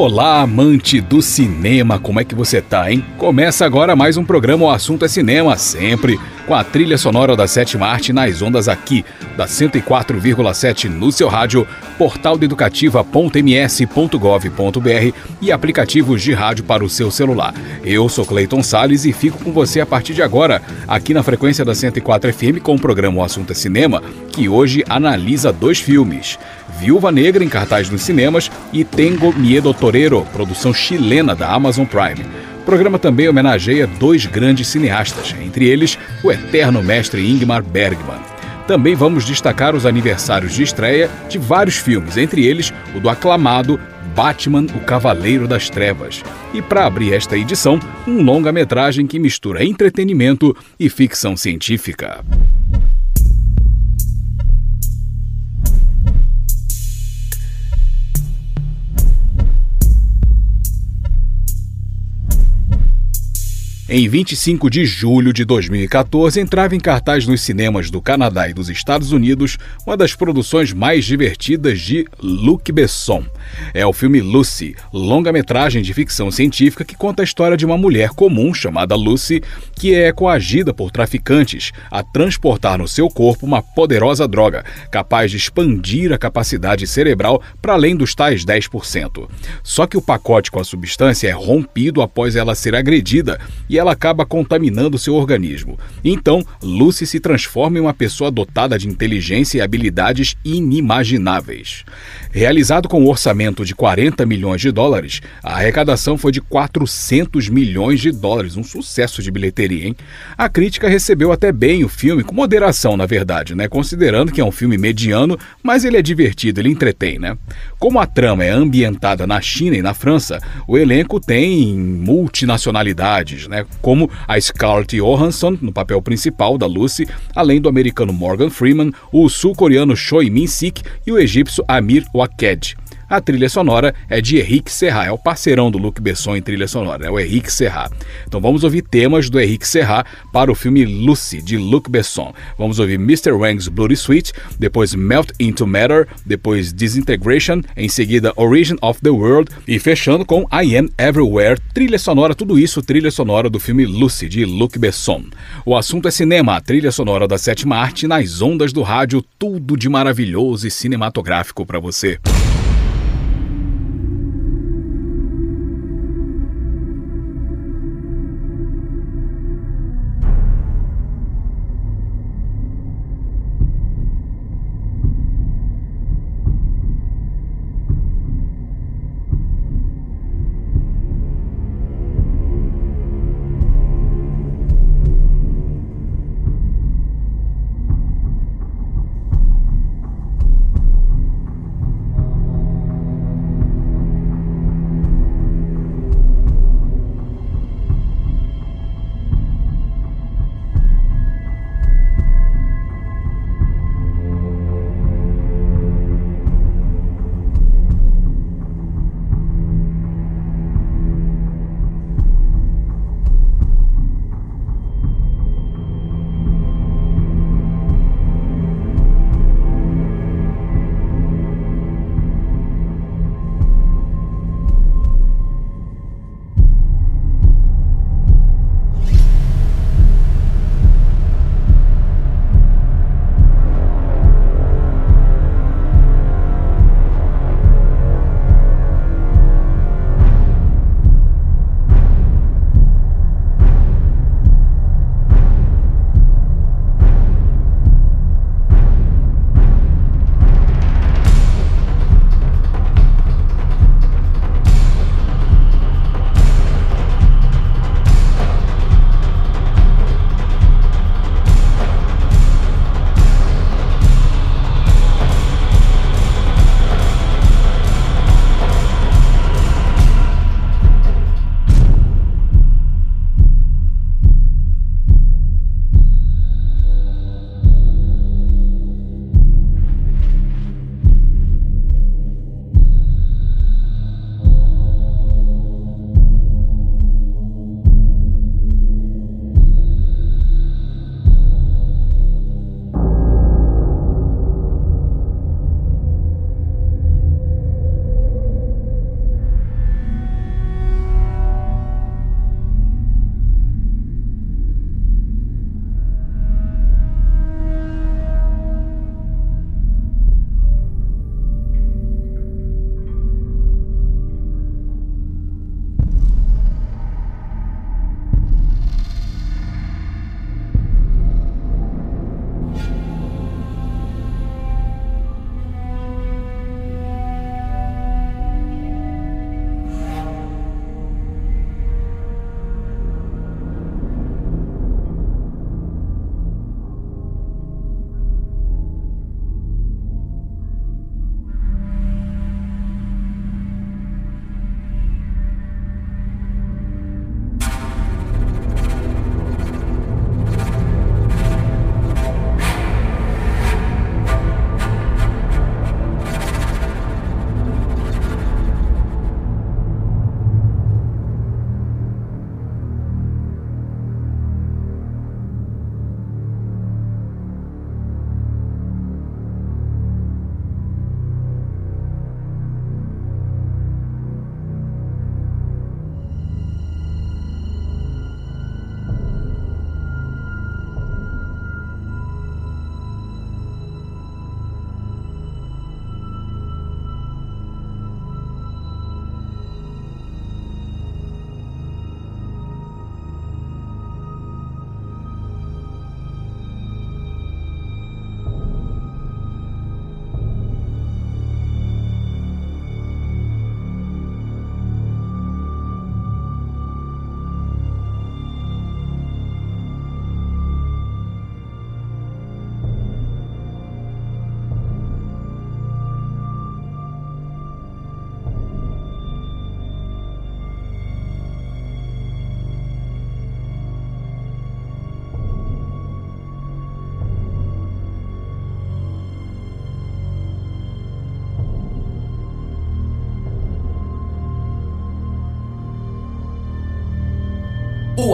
Olá, amante do cinema, como é que você tá, hein? Começa agora mais um programa O Assunto é Cinema, sempre com a trilha sonora da sétima arte nas ondas aqui, da 104,7 no seu rádio, portal educativa.ms.gov.br e aplicativos de rádio para o seu celular. Eu sou Cleiton Sales e fico com você a partir de agora, aqui na frequência da 104 FM com o programa O Assunto é Cinema, que hoje analisa dois filmes. Viúva Negra em cartaz nos cinemas e Tengo Miedo Torero, produção chilena da Amazon Prime. Programa também homenageia dois grandes cineastas, entre eles o eterno mestre Ingmar Bergman. Também vamos destacar os aniversários de estreia de vários filmes, entre eles o do aclamado Batman, o Cavaleiro das Trevas. E para abrir esta edição, um longa-metragem que mistura entretenimento e ficção científica. Em 25 de julho de 2014, entrava em cartaz nos cinemas do Canadá e dos Estados Unidos uma das produções mais divertidas de Luc Besson. É o filme Lucy, longa-metragem de ficção científica que conta a história de uma mulher comum chamada Lucy, que é coagida por traficantes a transportar no seu corpo uma poderosa droga, capaz de expandir a capacidade cerebral para além dos tais 10%. Só que o pacote com a substância é rompido após ela ser agredida e ela acaba contaminando seu organismo. Então, Lucy se transforma em uma pessoa dotada de inteligência e habilidades inimagináveis. Realizado com um orçamento de 40 milhões de dólares, a arrecadação foi de 400 milhões de dólares, um sucesso de bilheteria, hein? A crítica recebeu até bem o filme, com moderação, na verdade, né? Considerando que é um filme mediano, mas ele é divertido, ele entretém, né? Como a trama é ambientada na China e na França, o elenco tem multinacionalidades, né? Como a Scarlett Johansson no papel principal da Lucy, além do americano Morgan Freeman, o sul-coreano Choi Min-sik e o egípcio Amir package A trilha sonora é de Henrique Serra, é o parceirão do Luc Besson em trilha sonora, é o Henrique Serra. Então vamos ouvir temas do Henrique Serra para o filme Lucy, de Luc Besson. Vamos ouvir Mr. Wang's Bloody Sweet, depois Melt Into Matter, depois Disintegration, em seguida Origin of the World e fechando com I Am Everywhere, trilha sonora, tudo isso trilha sonora do filme Lucy, de Luc Besson. O assunto é cinema, a trilha sonora da sétima arte nas ondas do rádio, tudo de maravilhoso e cinematográfico para você.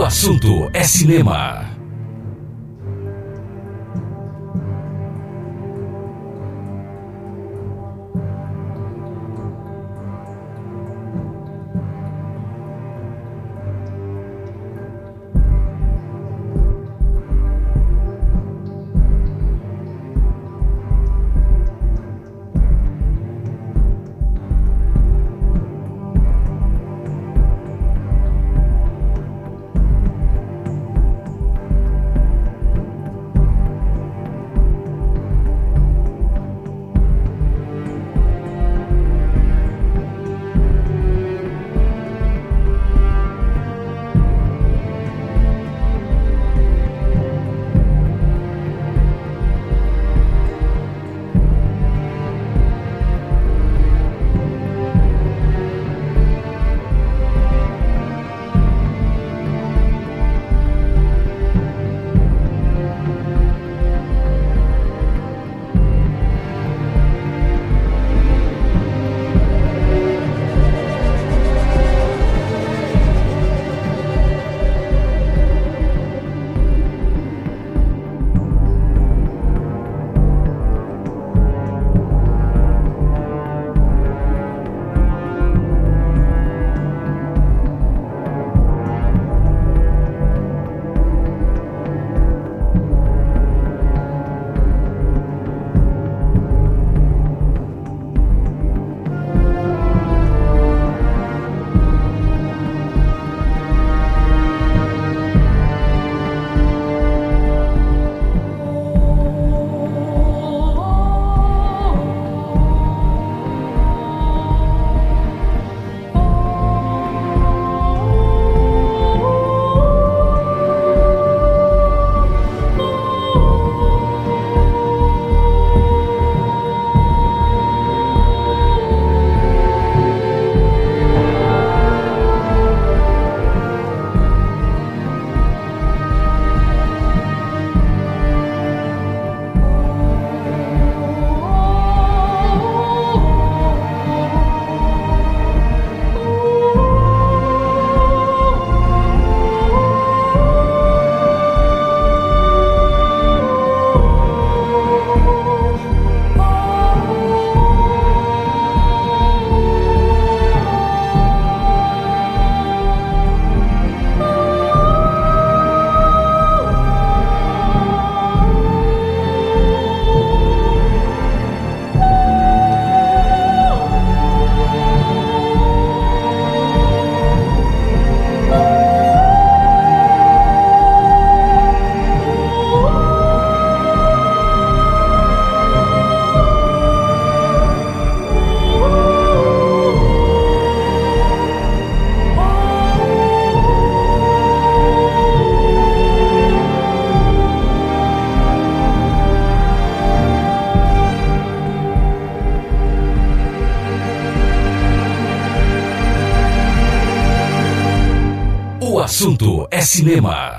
O assunto é cinema. Cinema.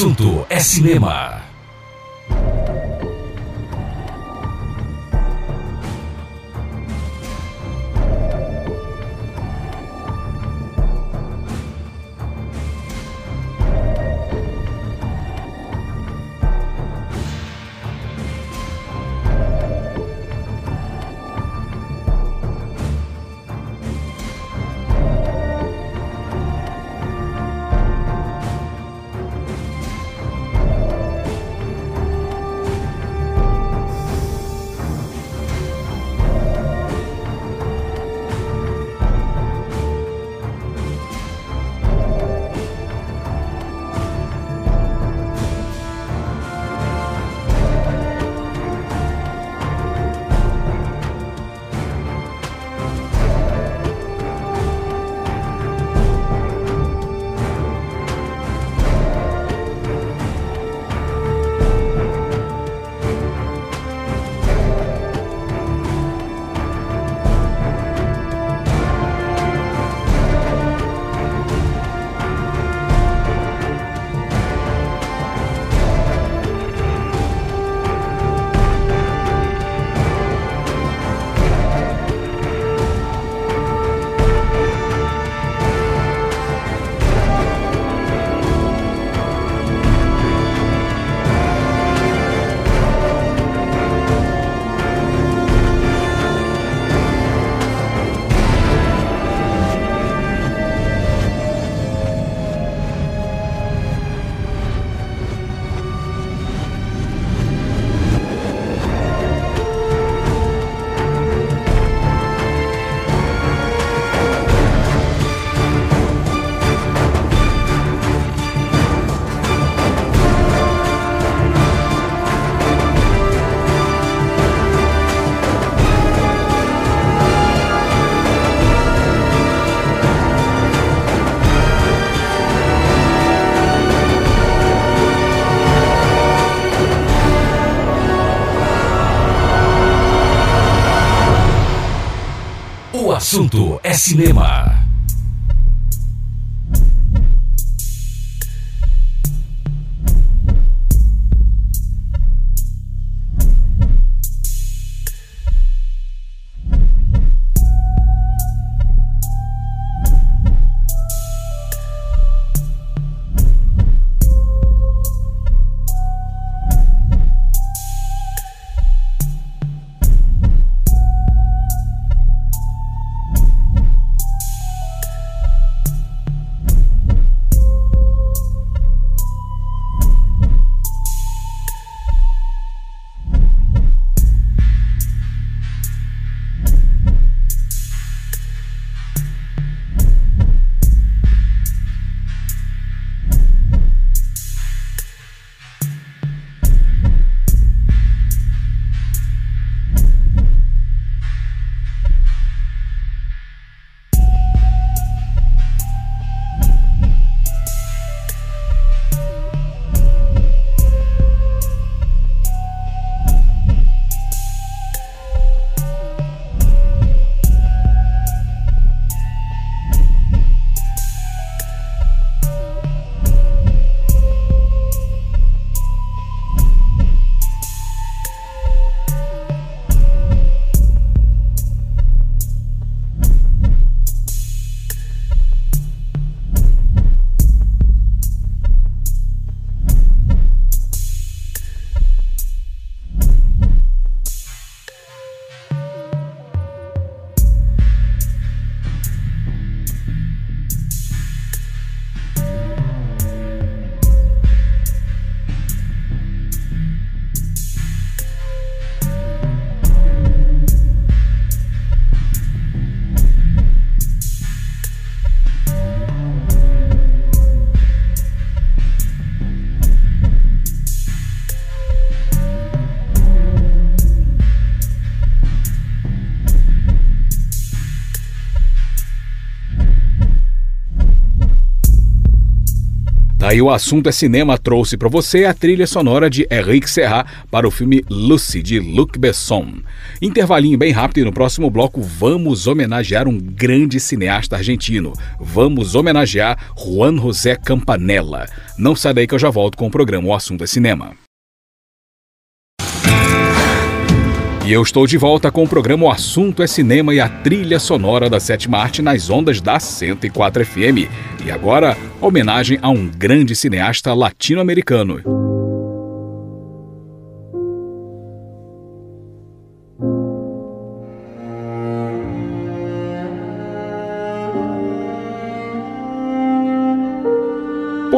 Assunto é cinema. Assunto é cinema. Aí o assunto é cinema trouxe para você a trilha sonora de Henrique Serra para o filme Lucy de Luc Besson. Intervalinho bem rápido e no próximo bloco vamos homenagear um grande cineasta argentino. Vamos homenagear Juan José Campanella. Não sai daí que eu já volto com o programa O Assunto é Cinema. Eu estou de volta com o programa O Assunto é Cinema e a trilha sonora da sétima arte nas ondas da 104 FM. E agora, homenagem a um grande cineasta latino-americano.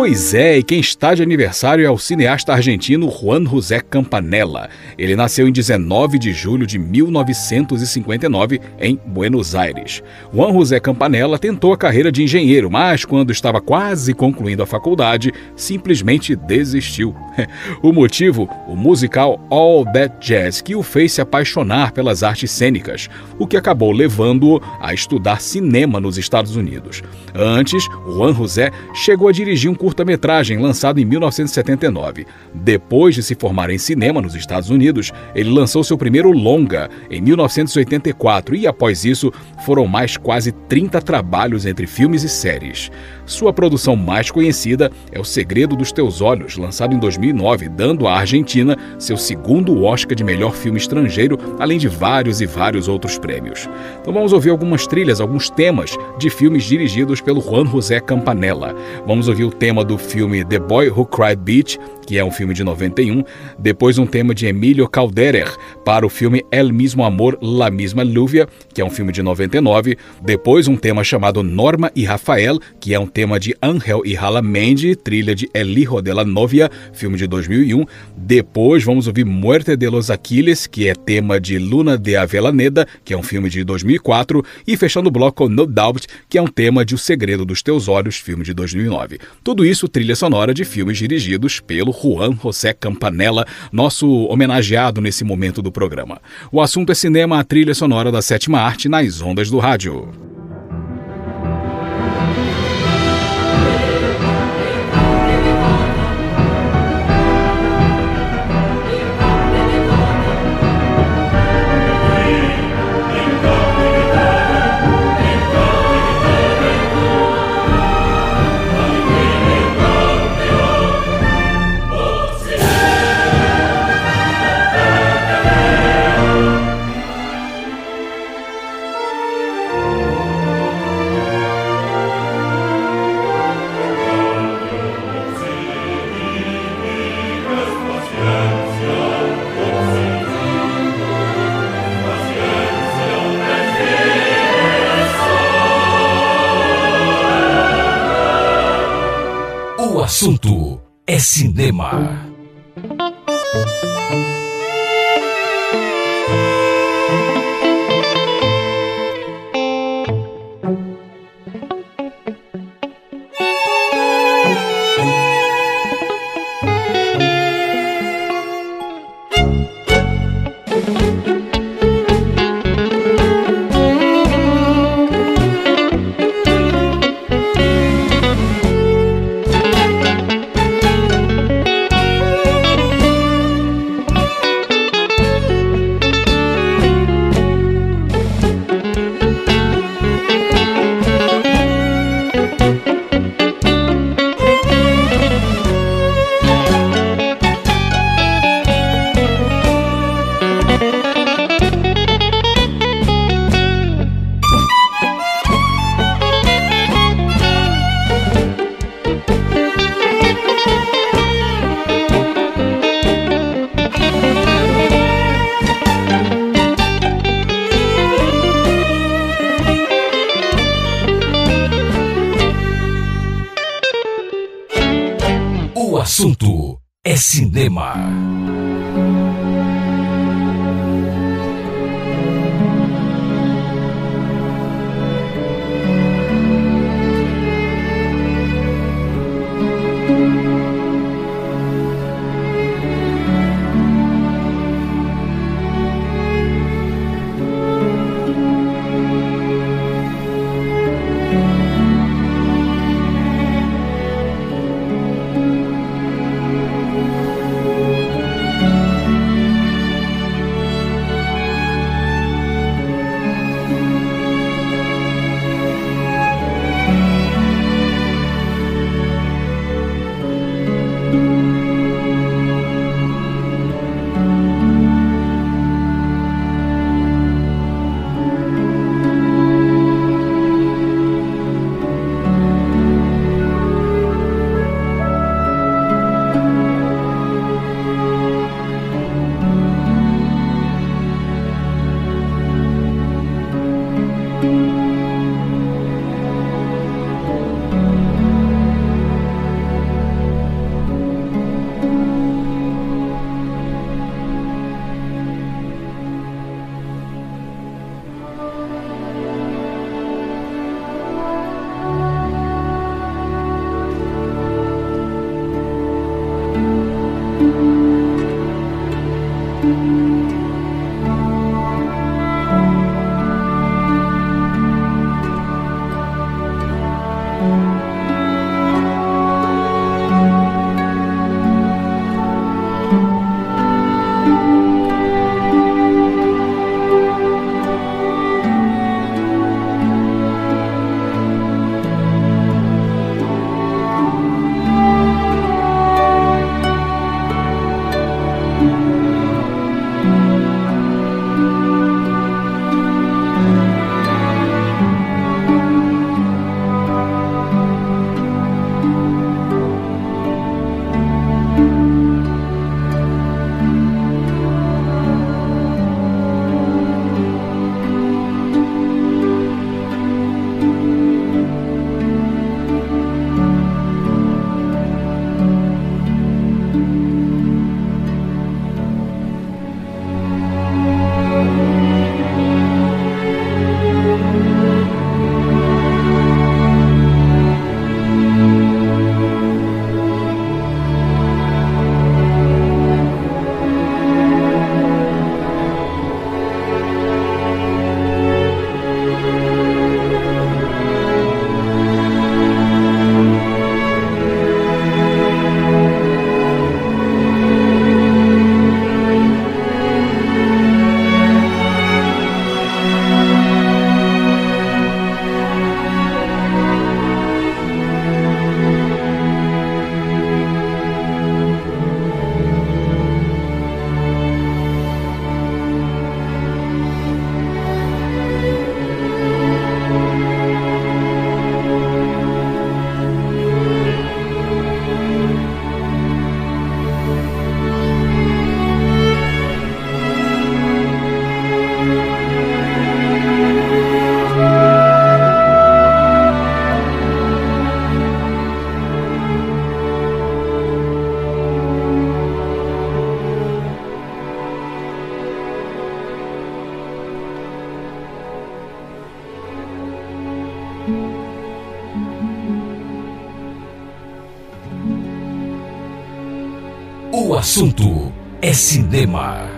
Pois é, e quem está de aniversário é o cineasta argentino Juan José Campanella. Ele nasceu em 19 de julho de 1959 em Buenos Aires. Juan José Campanella tentou a carreira de engenheiro, mas quando estava quase concluindo a faculdade, simplesmente desistiu. O motivo? O musical All That Jazz, que o fez se apaixonar pelas artes cênicas, o que acabou levando-o a estudar cinema nos Estados Unidos. Antes, Juan José chegou a dirigir um curso curta-metragem lançado em 1979. Depois de se formar em cinema nos Estados Unidos, ele lançou seu primeiro longa em 1984 e, após isso, foram mais quase 30 trabalhos entre filmes e séries. Sua produção mais conhecida é O Segredo dos Teus Olhos, lançado em 2009, dando à Argentina seu segundo Oscar de melhor filme estrangeiro, além de vários e vários outros prêmios. Então vamos ouvir algumas trilhas, alguns temas de filmes dirigidos pelo Juan José Campanella. Vamos ouvir o tema do filme The Boy Who Cried Beach, que é um filme de 91, depois um tema de Emílio Calderer para o filme El Mismo Amor, La Misma Lluvia, que é um filme de 99, depois um tema chamado Norma e Rafael, que é um tema de Angel e Hala Mendy, trilha de El Hijo de la Novia, filme de 2001, depois vamos ouvir Muerte de los Aquiles, que é tema de Luna de Avellaneda, que é um filme de 2004, e fechando o bloco No Doubt, que é um tema de O Segredo dos Teus Olhos, filme de 2009. Tudo isso trilha sonora de filmes dirigidos pelo Juan José Campanella, nosso homenageado nesse momento do programa. O assunto é cinema, a trilha sonora da sétima arte nas ondas do rádio. É cinema. É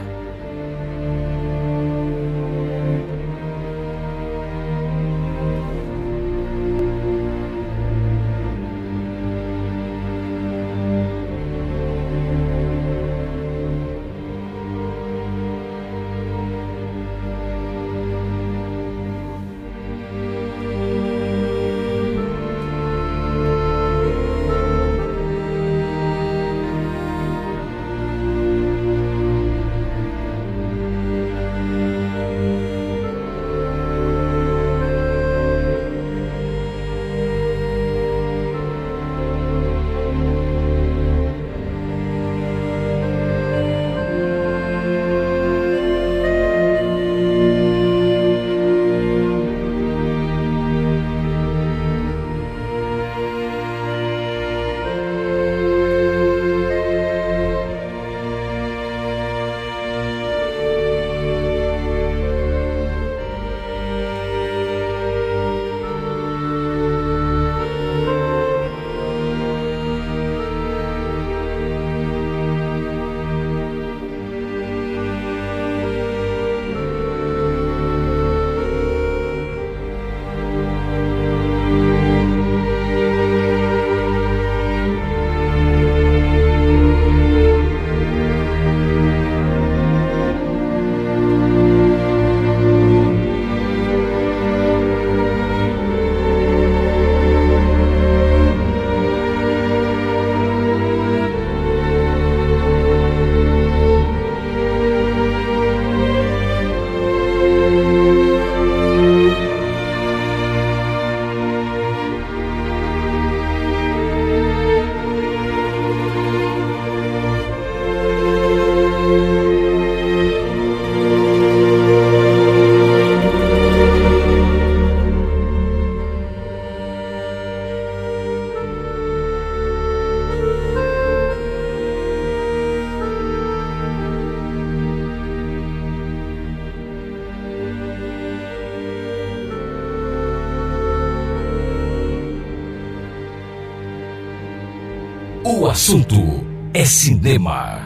é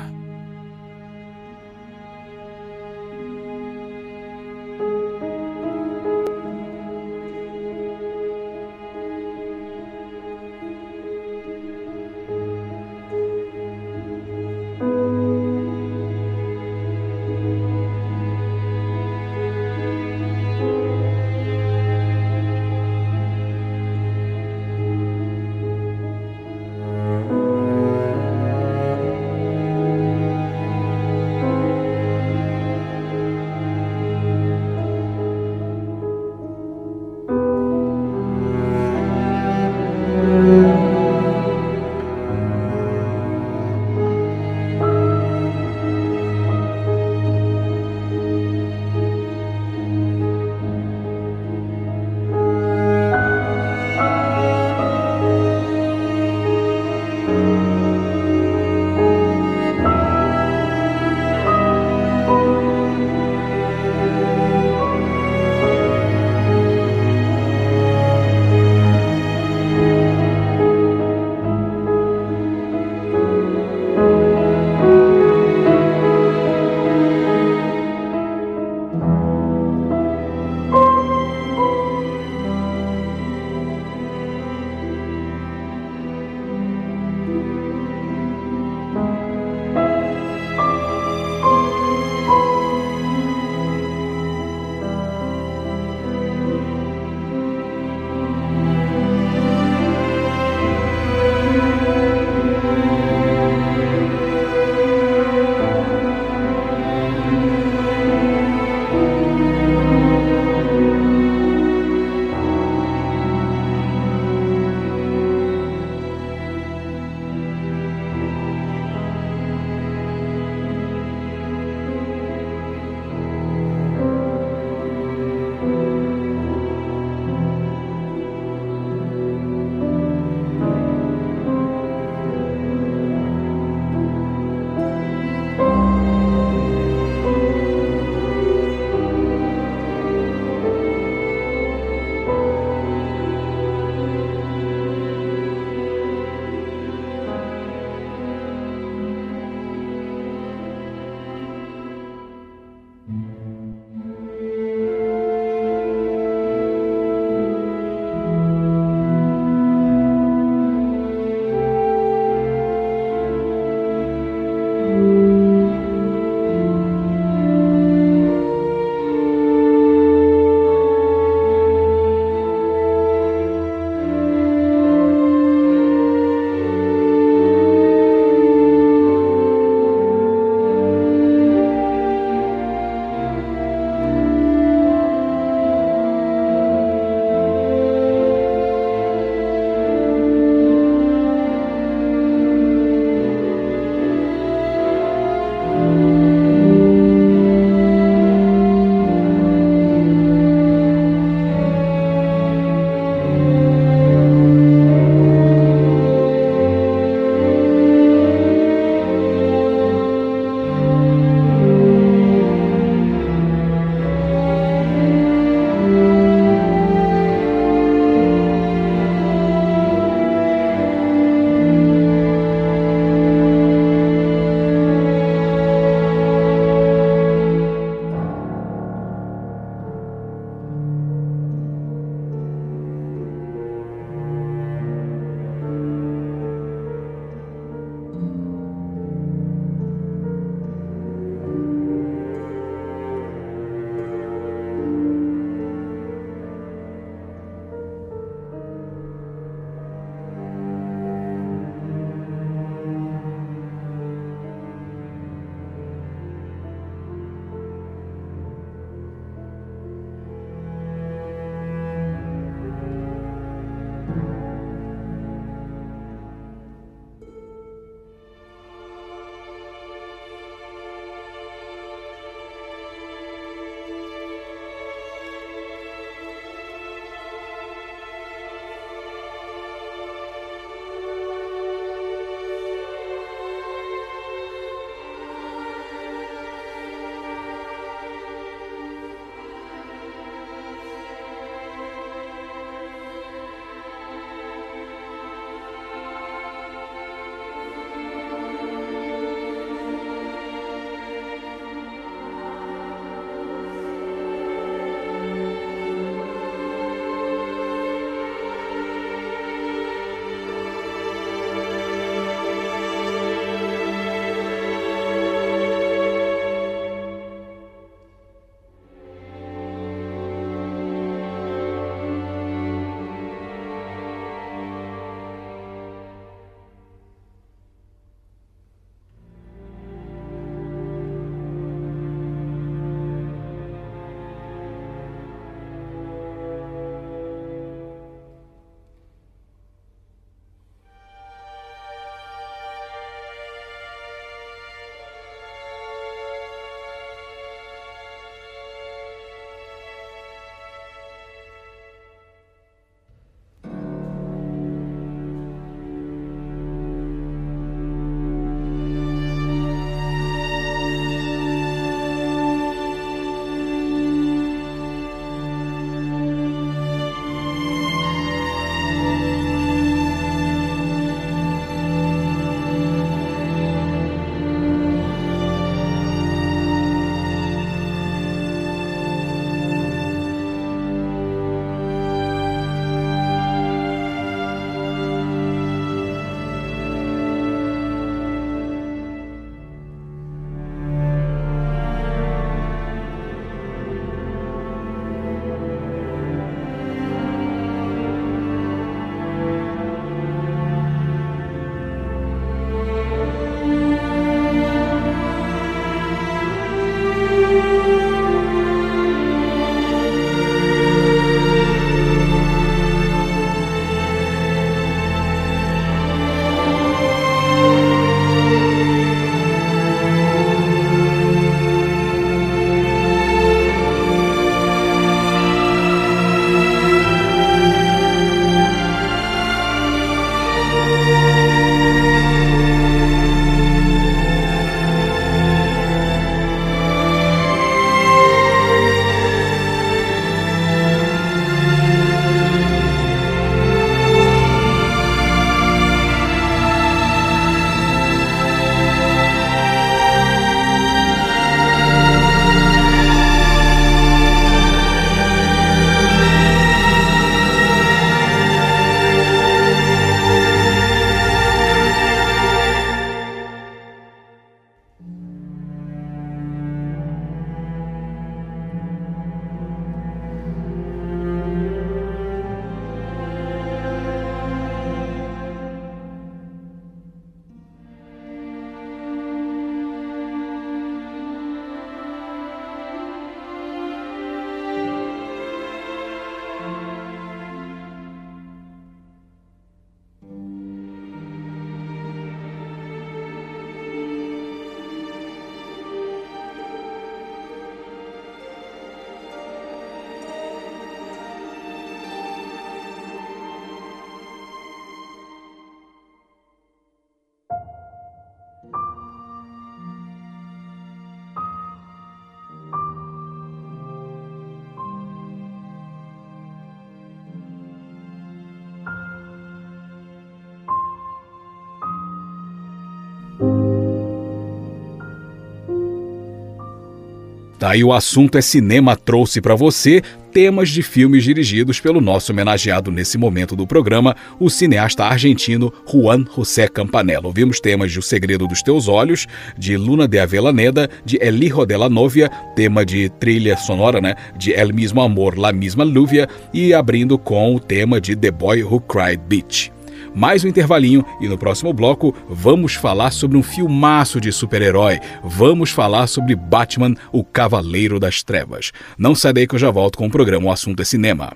Daí o assunto é cinema trouxe para você temas de filmes dirigidos pelo nosso homenageado nesse momento do programa, o cineasta argentino Juan José Campanella. Ouvimos temas de O Segredo dos Teus Olhos, de Luna de Avellaneda, de El Hijo de la Novia, tema de trilha sonora, né, de El Mismo Amor, La Misma Luvia, e abrindo com o tema de The Boy Who Cried Beach mais um intervalinho e no próximo bloco vamos falar sobre um filmaço de super-herói. Vamos falar sobre Batman, o Cavaleiro das Trevas. Não sai daí que eu já volto com o programa O Assunto é Cinema.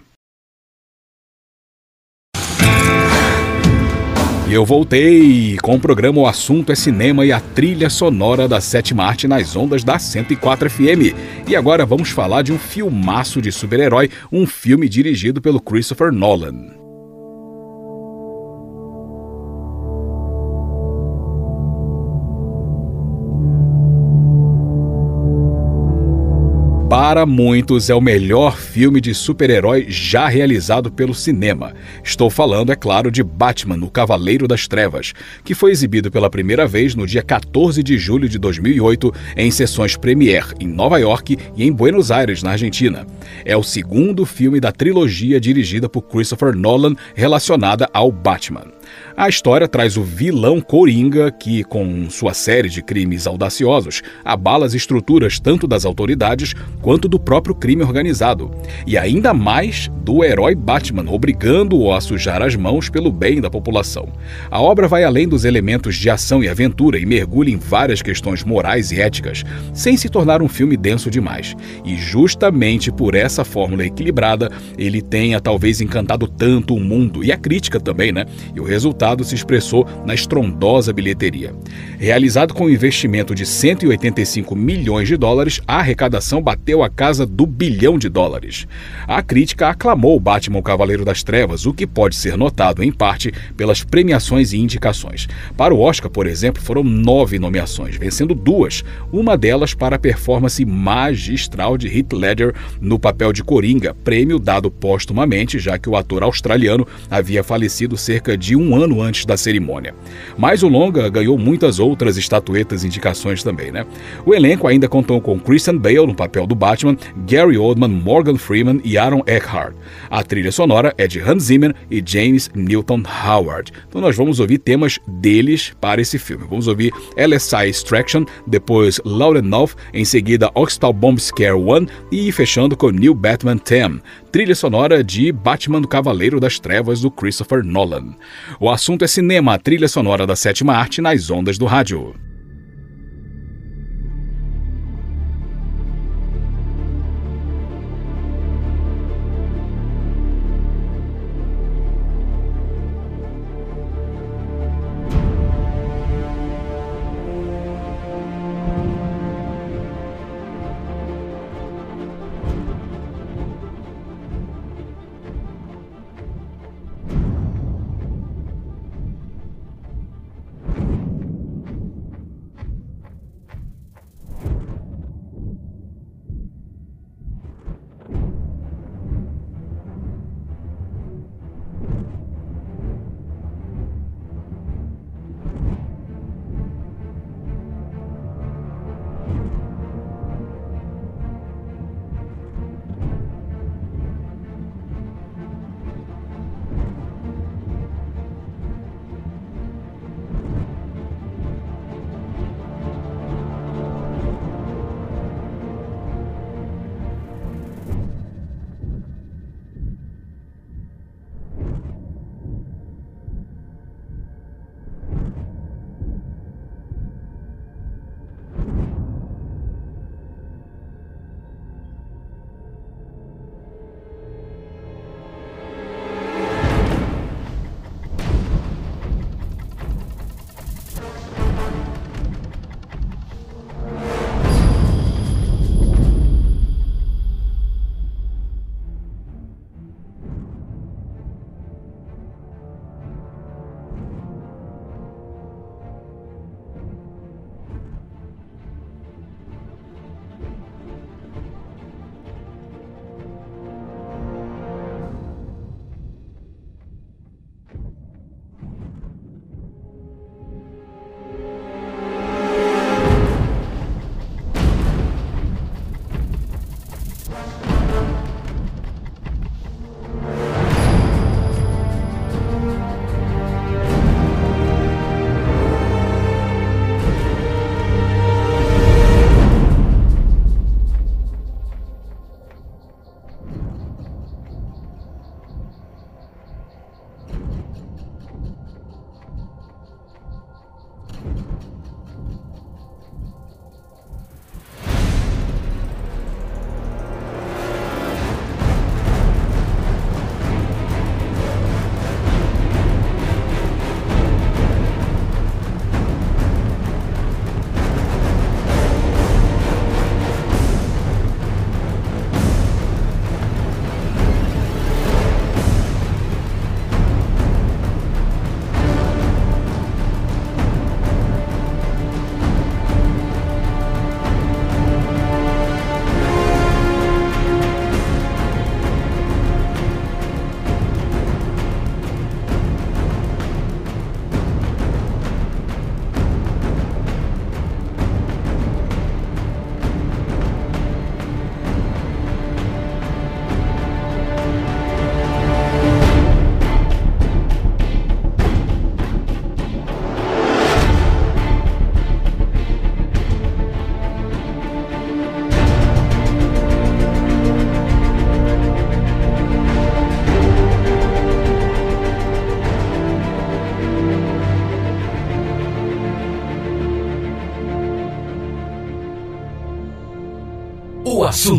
Eu voltei com o programa O Assunto é Cinema e a trilha sonora da sétima arte nas ondas da 104 FM. E agora vamos falar de um filmaço de super-herói, um filme dirigido pelo Christopher Nolan. Para muitos é o melhor filme de super-herói já realizado pelo cinema. Estou falando, é claro, de Batman, o Cavaleiro das Trevas, que foi exibido pela primeira vez no dia 14 de julho de 2008 em sessões premiere em Nova York e em Buenos Aires, na Argentina. É o segundo filme da trilogia dirigida por Christopher Nolan relacionada ao Batman. A história traz o vilão Coringa, que, com sua série de crimes audaciosos, abala as estruturas tanto das autoridades quanto do próprio crime organizado, e ainda mais do herói Batman, obrigando-o a sujar as mãos pelo bem da população. A obra vai além dos elementos de ação e aventura e mergulha em várias questões morais e éticas, sem se tornar um filme denso demais. E justamente por essa fórmula equilibrada, ele tenha talvez encantado tanto o mundo e a crítica também, né? E o resultado se expressou na estrondosa bilheteria. Realizado com um investimento de 185 milhões de dólares, a arrecadação bateu a casa do bilhão de dólares. A crítica aclamou Batman o Cavaleiro das Trevas, o que pode ser notado em parte pelas premiações e indicações. Para o Oscar, por exemplo, foram nove nomeações, vencendo duas, uma delas para a performance magistral de Heath Ledger no papel de Coringa, prêmio dado póstumamente, já que o ator australiano havia falecido cerca de um ano ano antes da cerimônia. Mas o longa ganhou muitas outras estatuetas e indicações também, né? O elenco ainda contou com Christian Bale no papel do Batman, Gary Oldman, Morgan Freeman e Aaron Eckhart. A trilha sonora é de Hans Zimmer e James Newton Howard. Então nós vamos ouvir temas deles para esse filme. Vamos ouvir LSI Extraction, depois Loud Enough, em seguida Oxtal Bomb Scare 1 e fechando com New Batman 10 trilha sonora de Batman do Cavaleiro das Trevas do Christopher Nolan. O assunto é cinema, a trilha sonora da sétima arte nas ondas do rádio.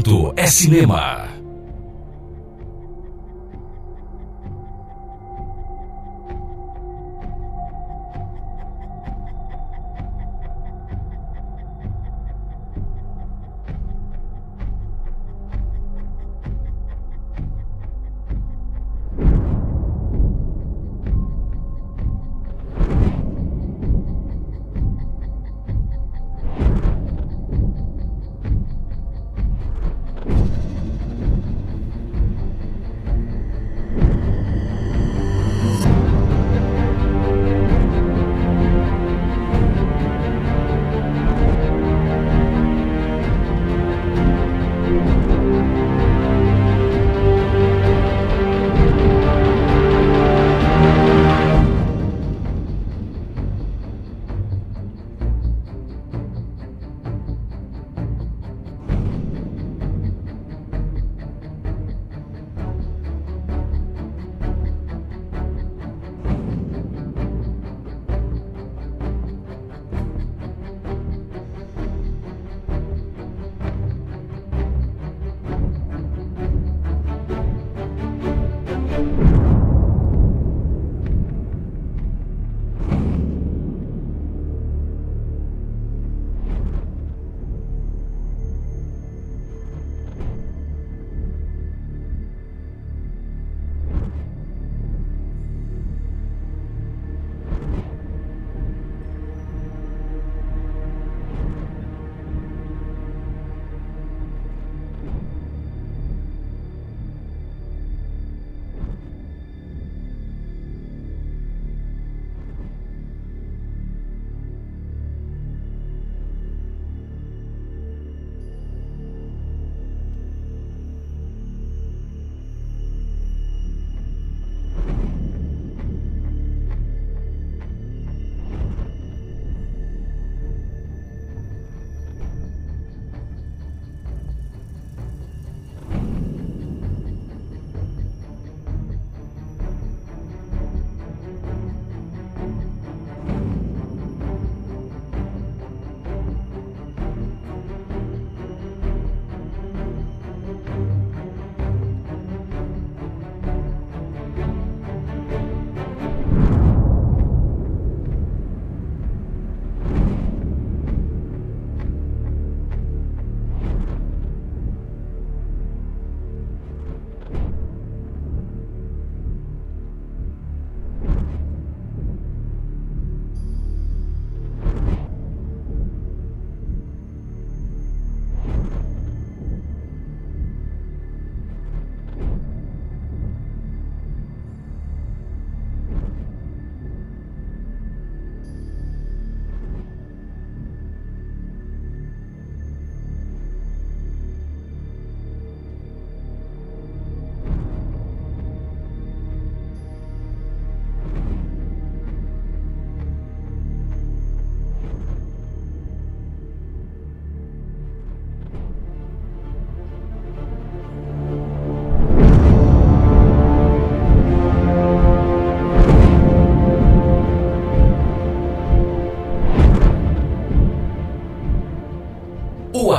Assunto é cinema.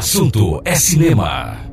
Assunto é cinema.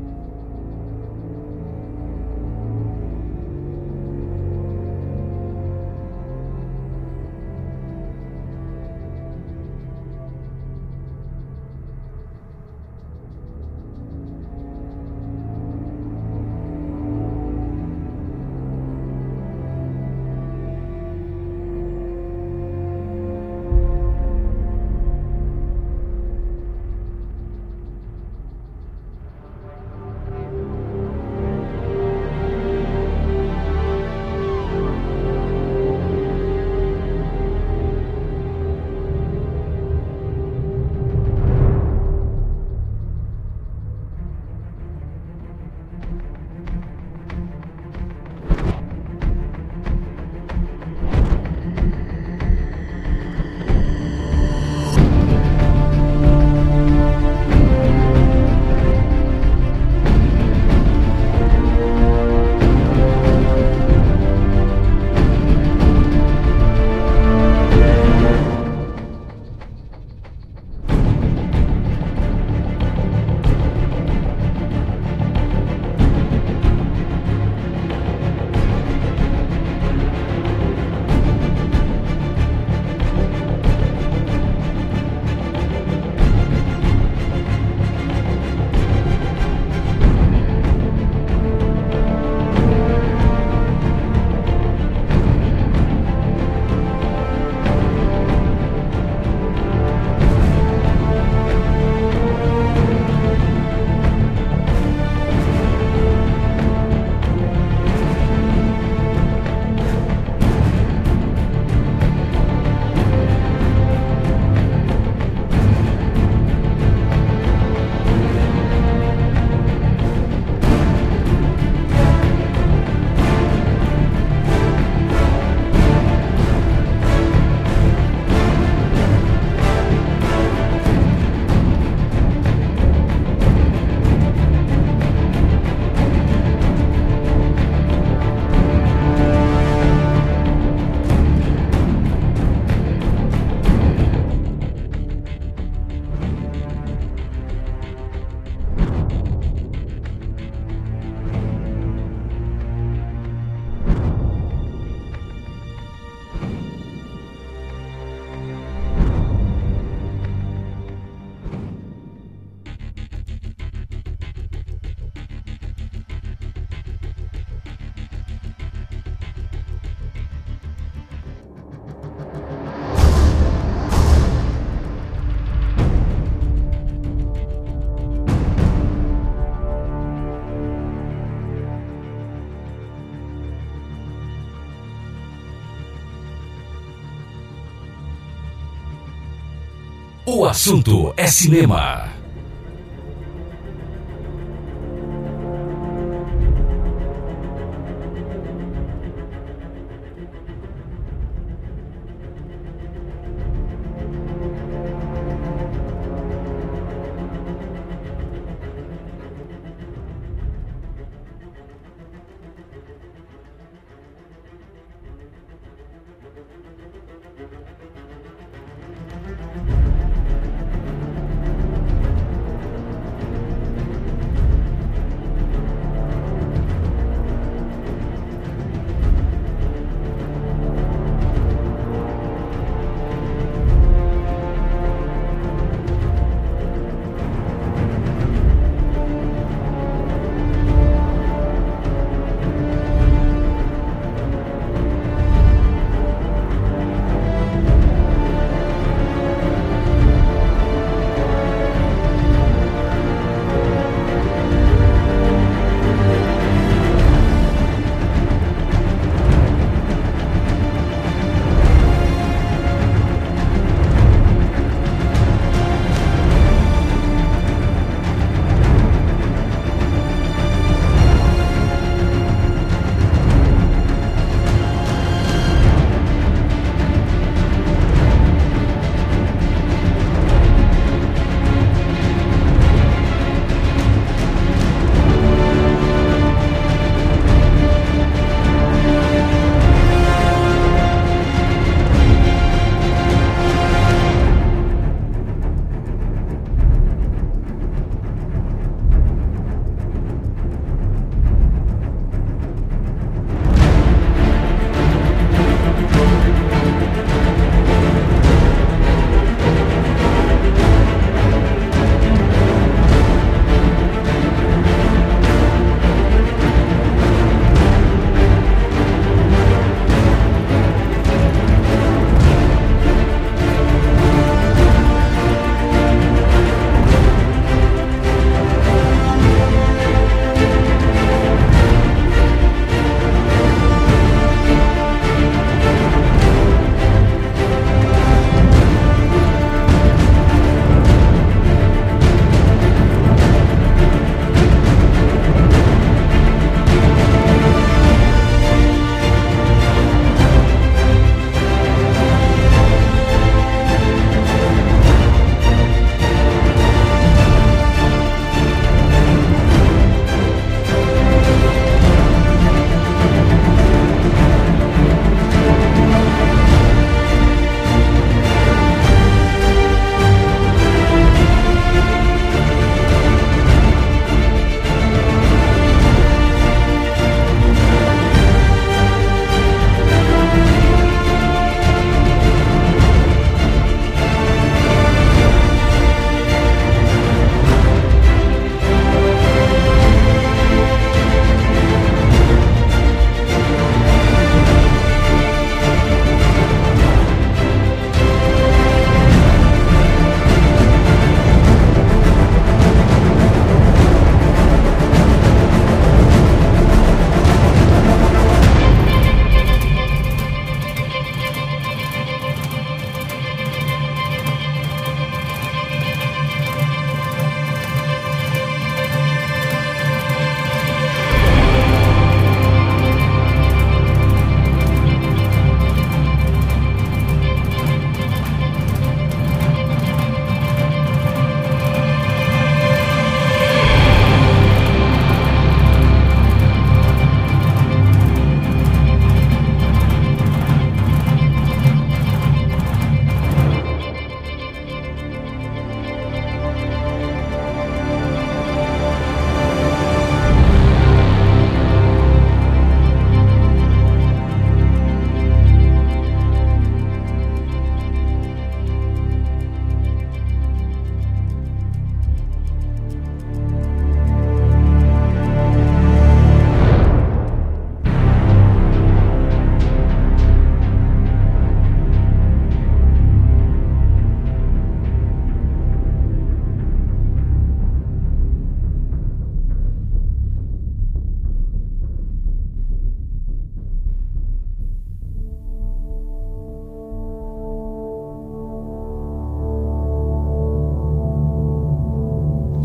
Assunto é cinema.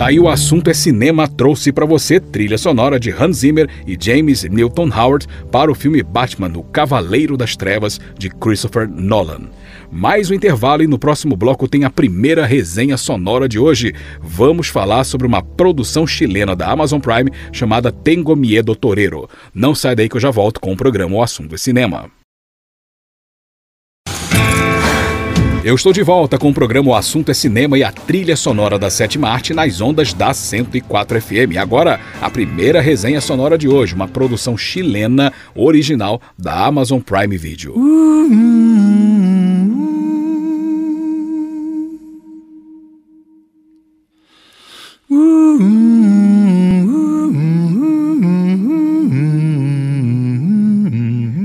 Aí o assunto é cinema trouxe para você trilha sonora de Hans Zimmer e James Newton Howard para o filme Batman, o Cavaleiro das Trevas de Christopher Nolan. Mais um intervalo e no próximo bloco tem a primeira resenha sonora de hoje. Vamos falar sobre uma produção chilena da Amazon Prime chamada Tengo Miedo Torero. Não sai daí que eu já volto com o programa O Assunto é Cinema. Eu estou de volta com o programa O Assunto é Cinema e a trilha sonora da sétima arte nas ondas da 104 FM. Agora, a primeira resenha sonora de hoje, uma produção chilena original da Amazon Prime Video.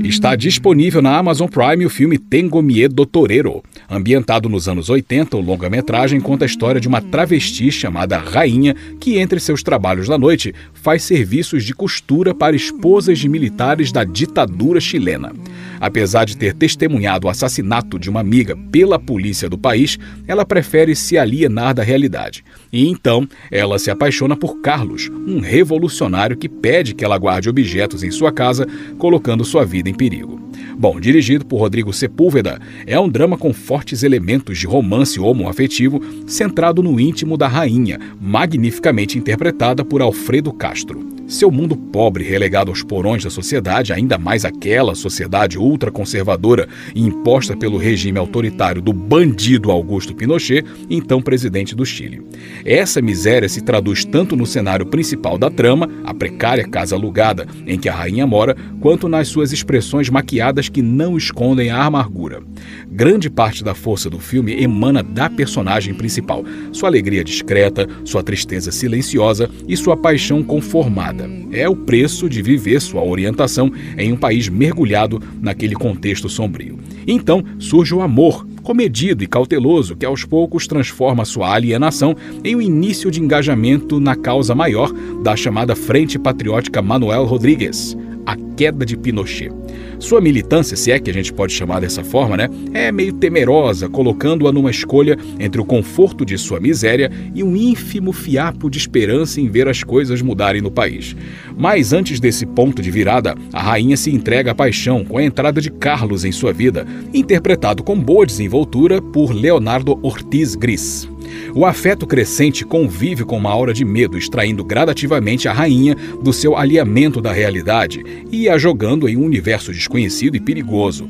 Está disponível na Amazon Prime o filme Tengo Miedo Torero. Ambientado nos anos 80, o longa-metragem conta a história de uma travesti chamada Rainha que, entre seus trabalhos da noite, faz serviços de costura para esposas de militares da ditadura chilena. Apesar de ter testemunhado o assassinato de uma amiga pela polícia do país, ela prefere se alienar da realidade. E então ela se apaixona por Carlos, um revolucionário que pede que ela guarde objetos em sua casa, colocando sua vida em perigo. Bom, dirigido por Rodrigo Sepúlveda, é um drama com fortes elementos de romance homoafetivo, centrado no íntimo da rainha, magnificamente interpretada por Alfredo Castro. Seu mundo pobre, relegado aos porões da sociedade, ainda mais aquela sociedade ultraconservadora imposta pelo regime autoritário do bandido Augusto Pinochet, então presidente do Chile. Essa miséria se traduz tanto no cenário principal da trama, a precária casa alugada em que a rainha mora, quanto nas suas expressões maquiadas que não escondem a amargura. Grande parte da força do filme emana da personagem principal, sua alegria discreta, sua tristeza silenciosa e sua paixão conformada. É o preço de viver sua orientação em um país mergulhado naquele contexto sombrio. Então surge o amor, comedido e cauteloso, que aos poucos transforma sua alienação em um início de engajamento na causa maior da chamada Frente Patriótica Manuel Rodrigues, a queda de Pinochet. Sua militância, se é que a gente pode chamar dessa forma, né, é meio temerosa, colocando-a numa escolha entre o conforto de sua miséria e um ínfimo fiapo de esperança em ver as coisas mudarem no país. Mas antes desse ponto de virada, a rainha se entrega à paixão com a entrada de Carlos em sua vida, interpretado com boa desenvoltura por Leonardo Ortiz Gris. O afeto crescente convive com uma aura de medo, extraindo gradativamente a rainha do seu alinhamento da realidade e a jogando em um universo desconhecido e perigoso.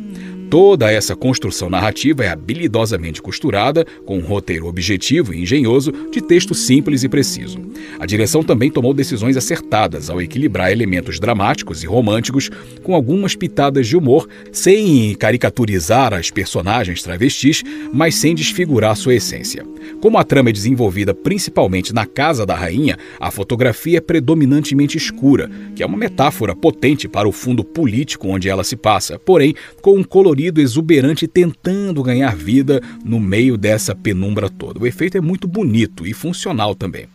Toda essa construção narrativa é habilidosamente costurada com um roteiro objetivo e engenhoso de texto simples e preciso. A direção também tomou decisões acertadas ao equilibrar elementos dramáticos e românticos com algumas pitadas de humor, sem caricaturizar as personagens travestis, mas sem desfigurar sua essência. Como a trama é desenvolvida principalmente na casa da rainha, a fotografia é predominantemente escura, que é uma metáfora potente para o fundo político onde ela se passa, porém com um colorido colorido, exuberante, tentando ganhar vida no meio dessa penumbra toda. O efeito é muito bonito e funcional também.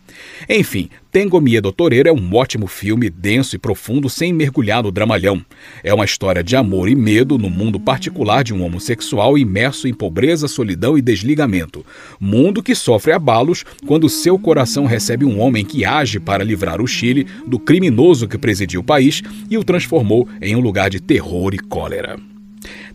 Enfim, Tengo Miedo Toreiro é um ótimo filme, denso e profundo, sem mergulhar no dramalhão. É uma história de amor e medo no mundo particular de um homossexual imerso em pobreza, solidão e desligamento. Mundo que sofre abalos quando seu coração recebe um homem que age para livrar o Chile do criminoso que presidiu o país e o transformou em um lugar de terror e cólera.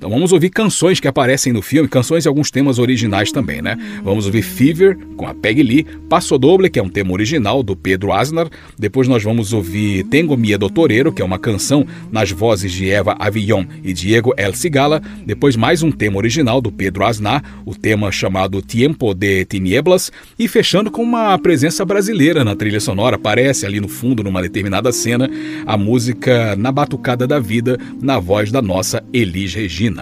Então vamos ouvir canções que aparecem no filme, canções e alguns temas originais também, né? Vamos ouvir Fever com a Peggy Lee, Passo Doble, que é um tema original do Pedro Asnar. Depois nós vamos ouvir Tengo Miedo Torero, que é uma canção nas vozes de Eva Avillon e Diego El Cigala. Depois mais um tema original do Pedro Asnar, o tema chamado Tiempo de Tinieblas. E fechando com uma presença brasileira na trilha sonora. Aparece ali no fundo, numa determinada cena, a música Na Batucada da Vida, na voz da nossa Elis Regina.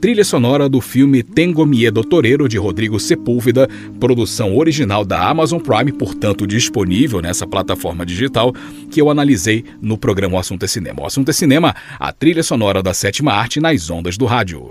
Trilha sonora do filme Tengo Miedo Torero de Rodrigo Sepúlveda, produção original da Amazon Prime, portanto disponível nessa plataforma digital, que eu analisei no programa O Assunto é Cinema. O Assunto é Cinema, a trilha sonora da sétima arte nas ondas do rádio.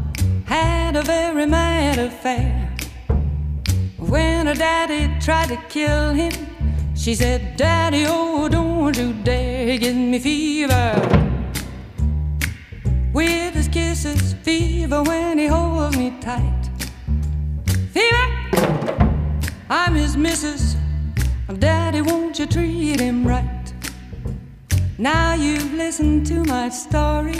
had a very mad affair. When her daddy tried to kill him, she said, Daddy, oh, don't you dare give me fever. With his kisses, fever when he holds me tight. Fever, I'm his missus. Daddy, won't you treat him right? Now you've listened to my story.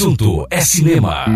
Assunto é cinema.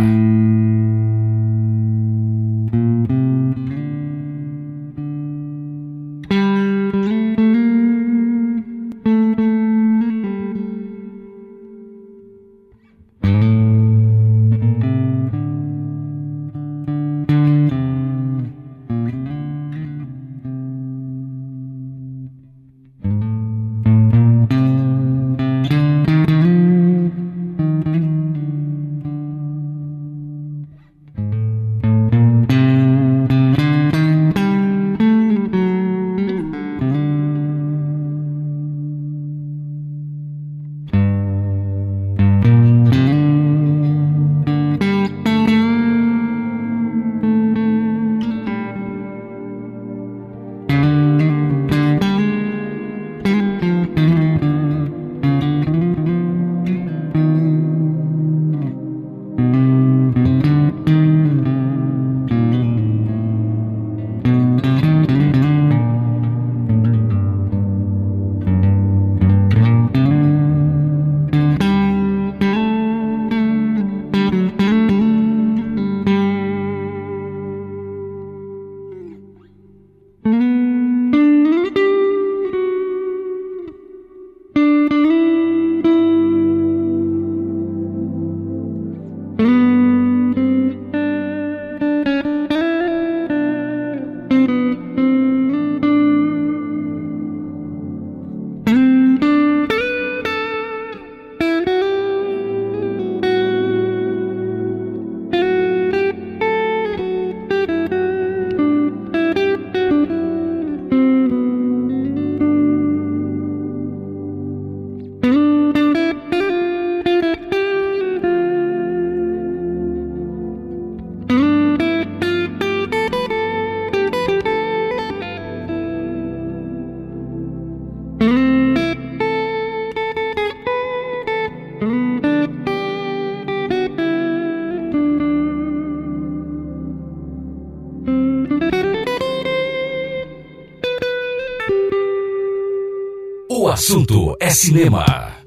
Cinema.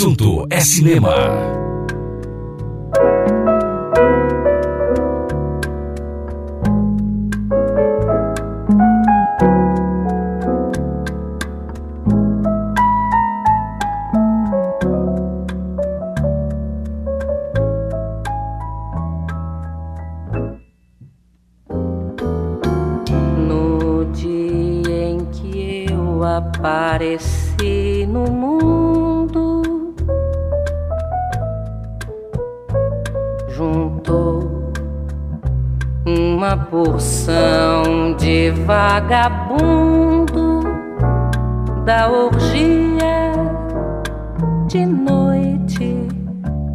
Assunto é cinema. No dia em que eu apareci no mundo uma porção de vagabundo da orgia de noite.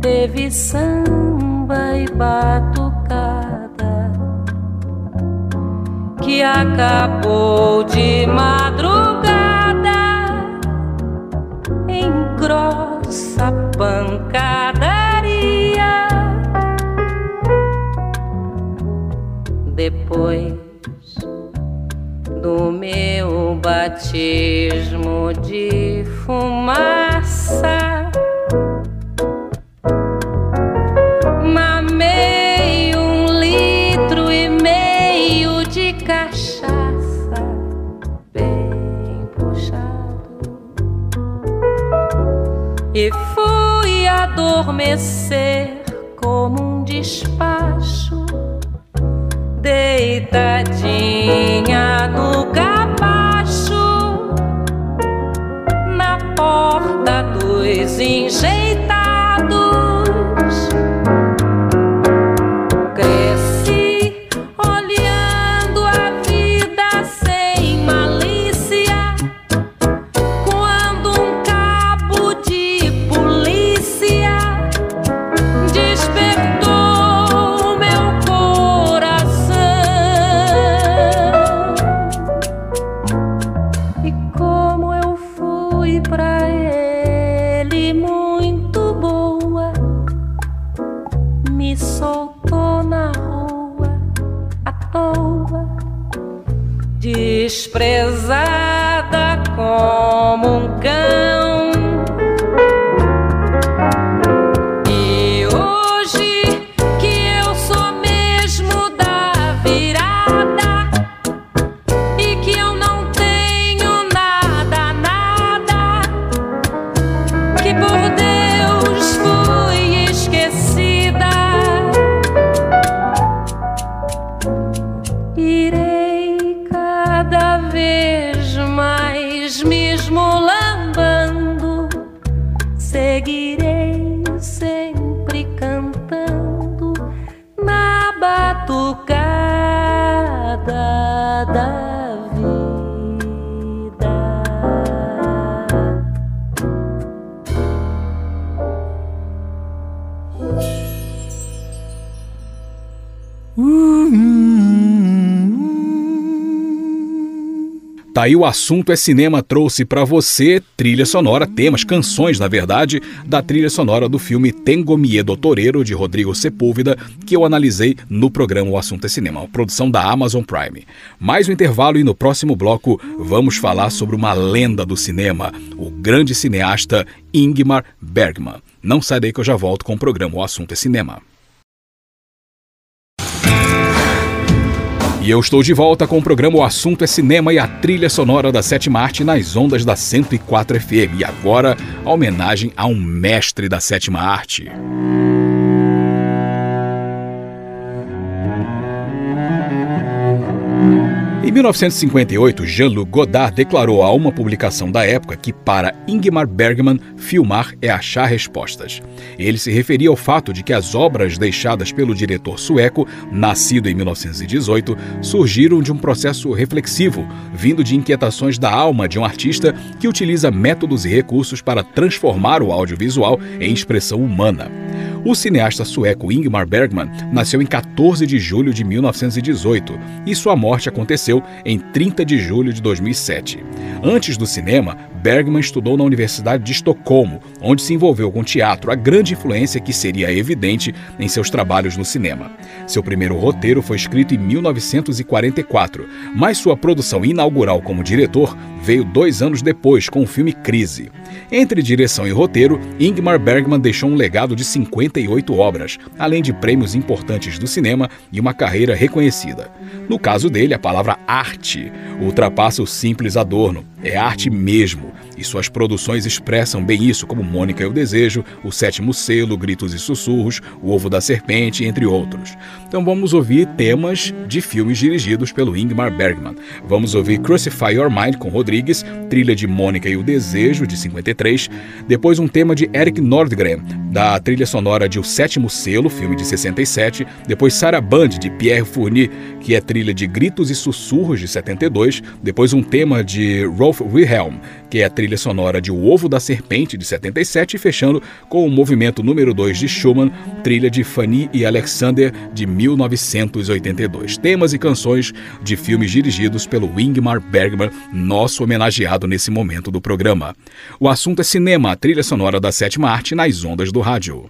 Teve samba e batucada que acabou de madrugada do meu batismo de fumaça. Mamei um litro e meio de cachaça, bem puxado, e fui adormecer como um despacho aí o assunto é cinema trouxe para você trilha sonora, temas, canções, na verdade, da trilha sonora do filme Tengo Miedo Torero de Rodrigo Sepúlveda, que eu analisei no programa O Assunto é Cinema, produção da Amazon Prime. Mais um intervalo e no próximo bloco vamos falar sobre uma lenda do cinema, o grande cineasta Ingmar Bergman. Não sai daí que eu já volto com o programa O Assunto é Cinema. E eu estou de volta com o programa O Assunto é Cinema e a trilha sonora da sétima arte nas ondas da 104 FM. E agora, a homenagem a um mestre da sétima arte. 1958, Jean-Luc Godard declarou a uma publicação da época que, para Ingmar Bergman, filmar é achar respostas. Ele se referia ao fato de que as obras deixadas pelo diretor sueco, nascido em 1918, surgiram de um processo reflexivo, vindo de inquietações da alma de um artista que utiliza métodos e recursos para transformar o audiovisual em expressão humana. O cineasta sueco Ingmar Bergman nasceu em 14 de julho de 1918 e sua morte aconteceu em 30 de julho de 2007. Antes do cinema, Bergman estudou na Universidade de Estocolmo, onde se envolveu com teatro, a grande influência que seria evidente em seus trabalhos no cinema. Seu primeiro roteiro foi escrito em 1944, mas sua produção inaugural como diretor veio dois anos depois, com o filme Crise. Entre direção e roteiro, Ingmar Bergman deixou um legado de 58 obras, além de prêmios importantes do cinema e uma carreira reconhecida. No caso dele, a palavra arte ultrapassa o simples adorno, é arte mesmo, e suas produções expressam bem isso, como Mônica e o Desejo, O Sétimo Selo, Gritos e Sussurros, O Ovo da Serpente, entre outros. Então vamos ouvir temas de filmes dirigidos pelo Ingmar Bergman. Vamos ouvir Crucify Your Mind com Rodrigues, trilha de Mônica e o Desejo, de 53. Depois um tema de Eric Nordgren, da trilha sonora de O Sétimo Selo, filme de 67. Depois Sarah Band, de Pierre Fournier, que é trilha de Gritos e Sussurros, de 72. Depois um tema de Rolf Wilhelm, que é a trilha sonora de O Ovo da Serpente, de 77, e fechando com o movimento número 2 de Schumann, trilha de Fanny e Alexander, de 1982. Temas e canções de filmes dirigidos pelo Ingmar Bergman, nosso homenageado nesse momento do programa. O assunto é cinema, a trilha sonora da sétima arte nas ondas do rádio.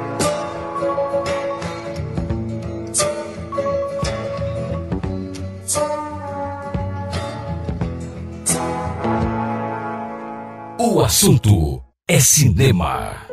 O assunto é cinema.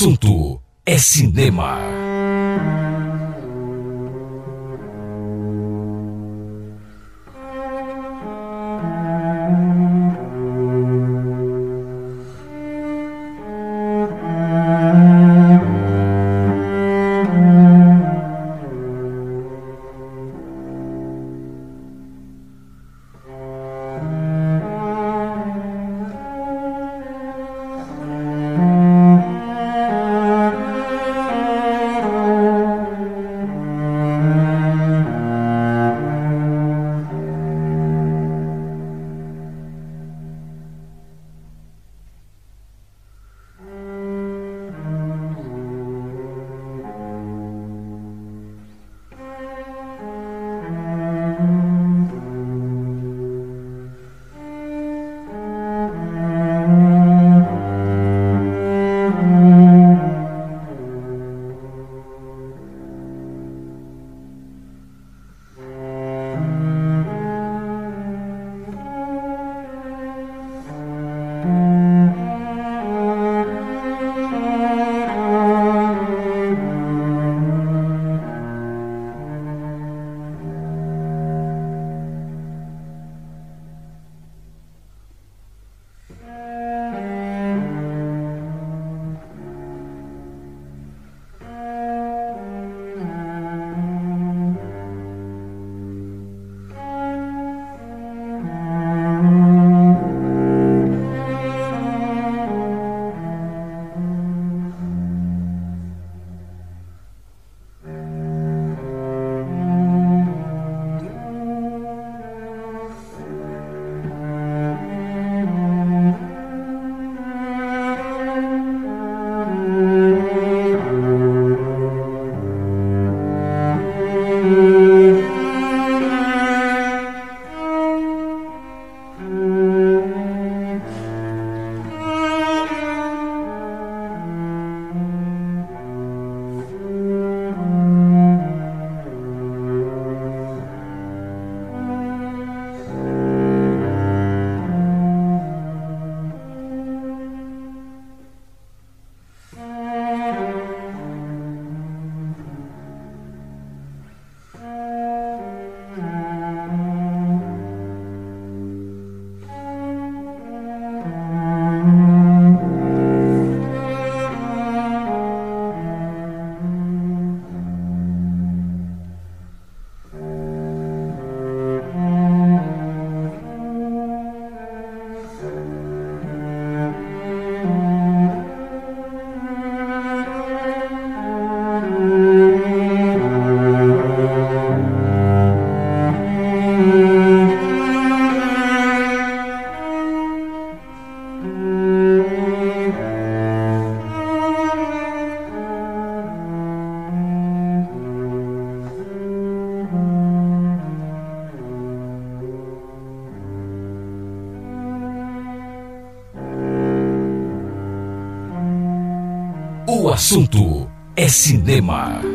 Assunto é cinema. O assunto é cinema.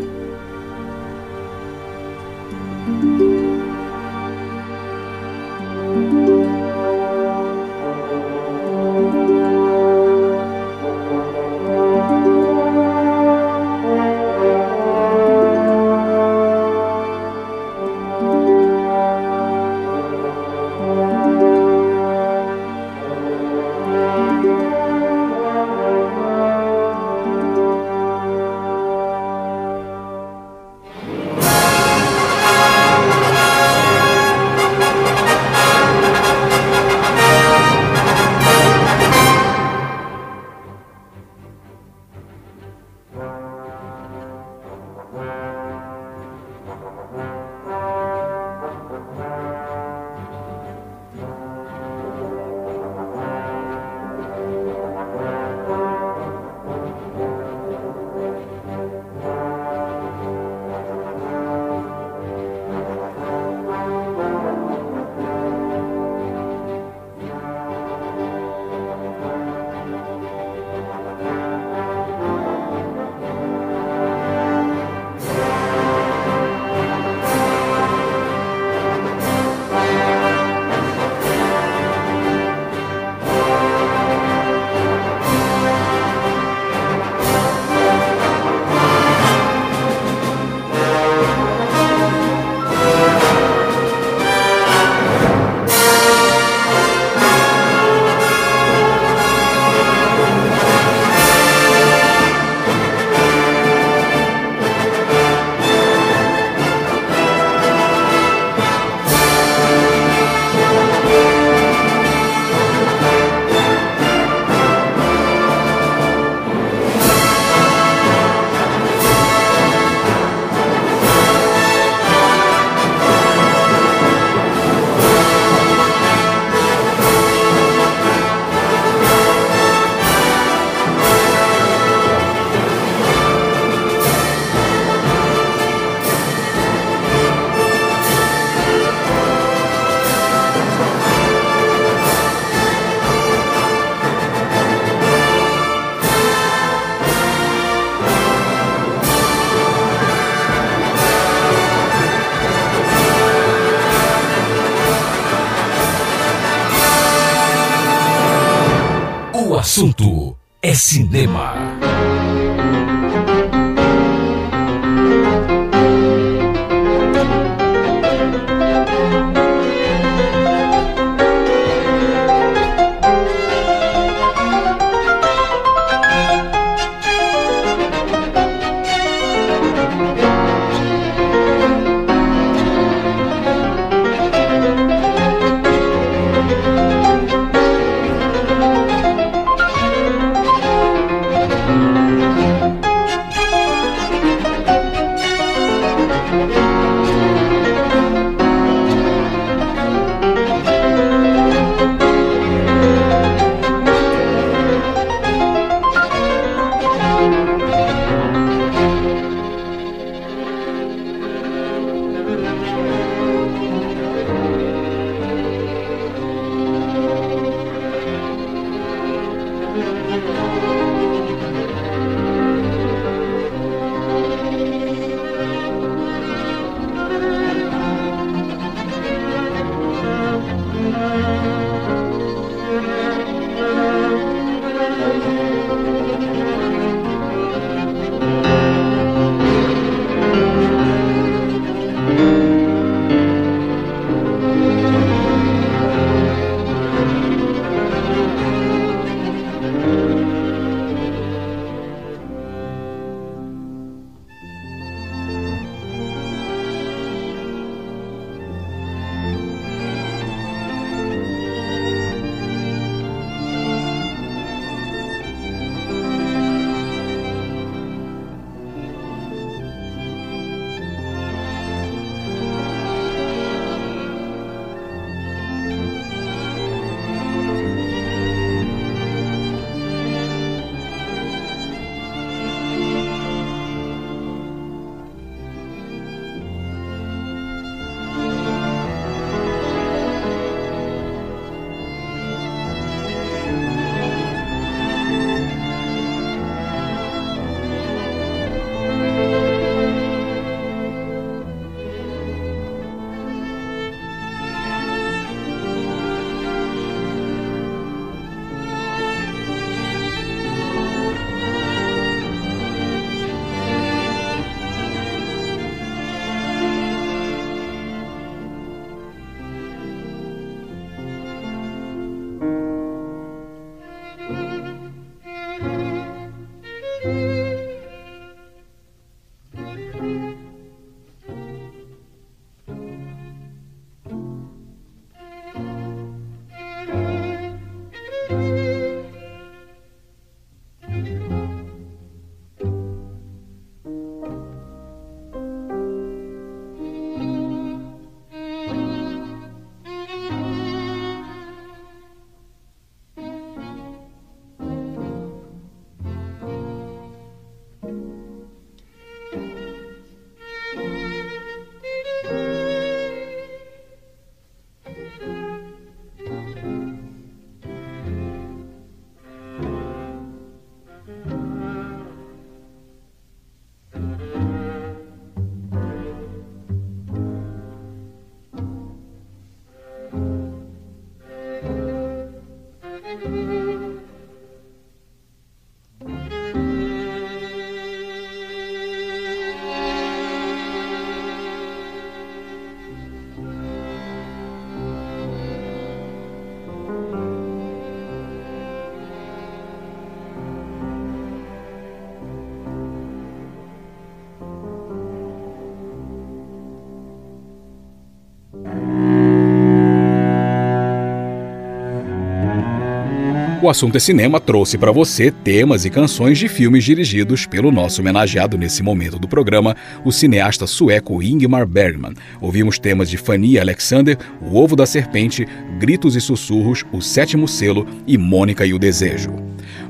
O assunto é cinema trouxe para você temas e canções de filmes dirigidos pelo nosso homenageado nesse momento do programa, o cineasta sueco Ingmar Bergman. Ouvimos temas de Fanny Alexander, O Ovo da Serpente, Gritos e Sussurros, O Sétimo Selo e Mônica e o Desejo.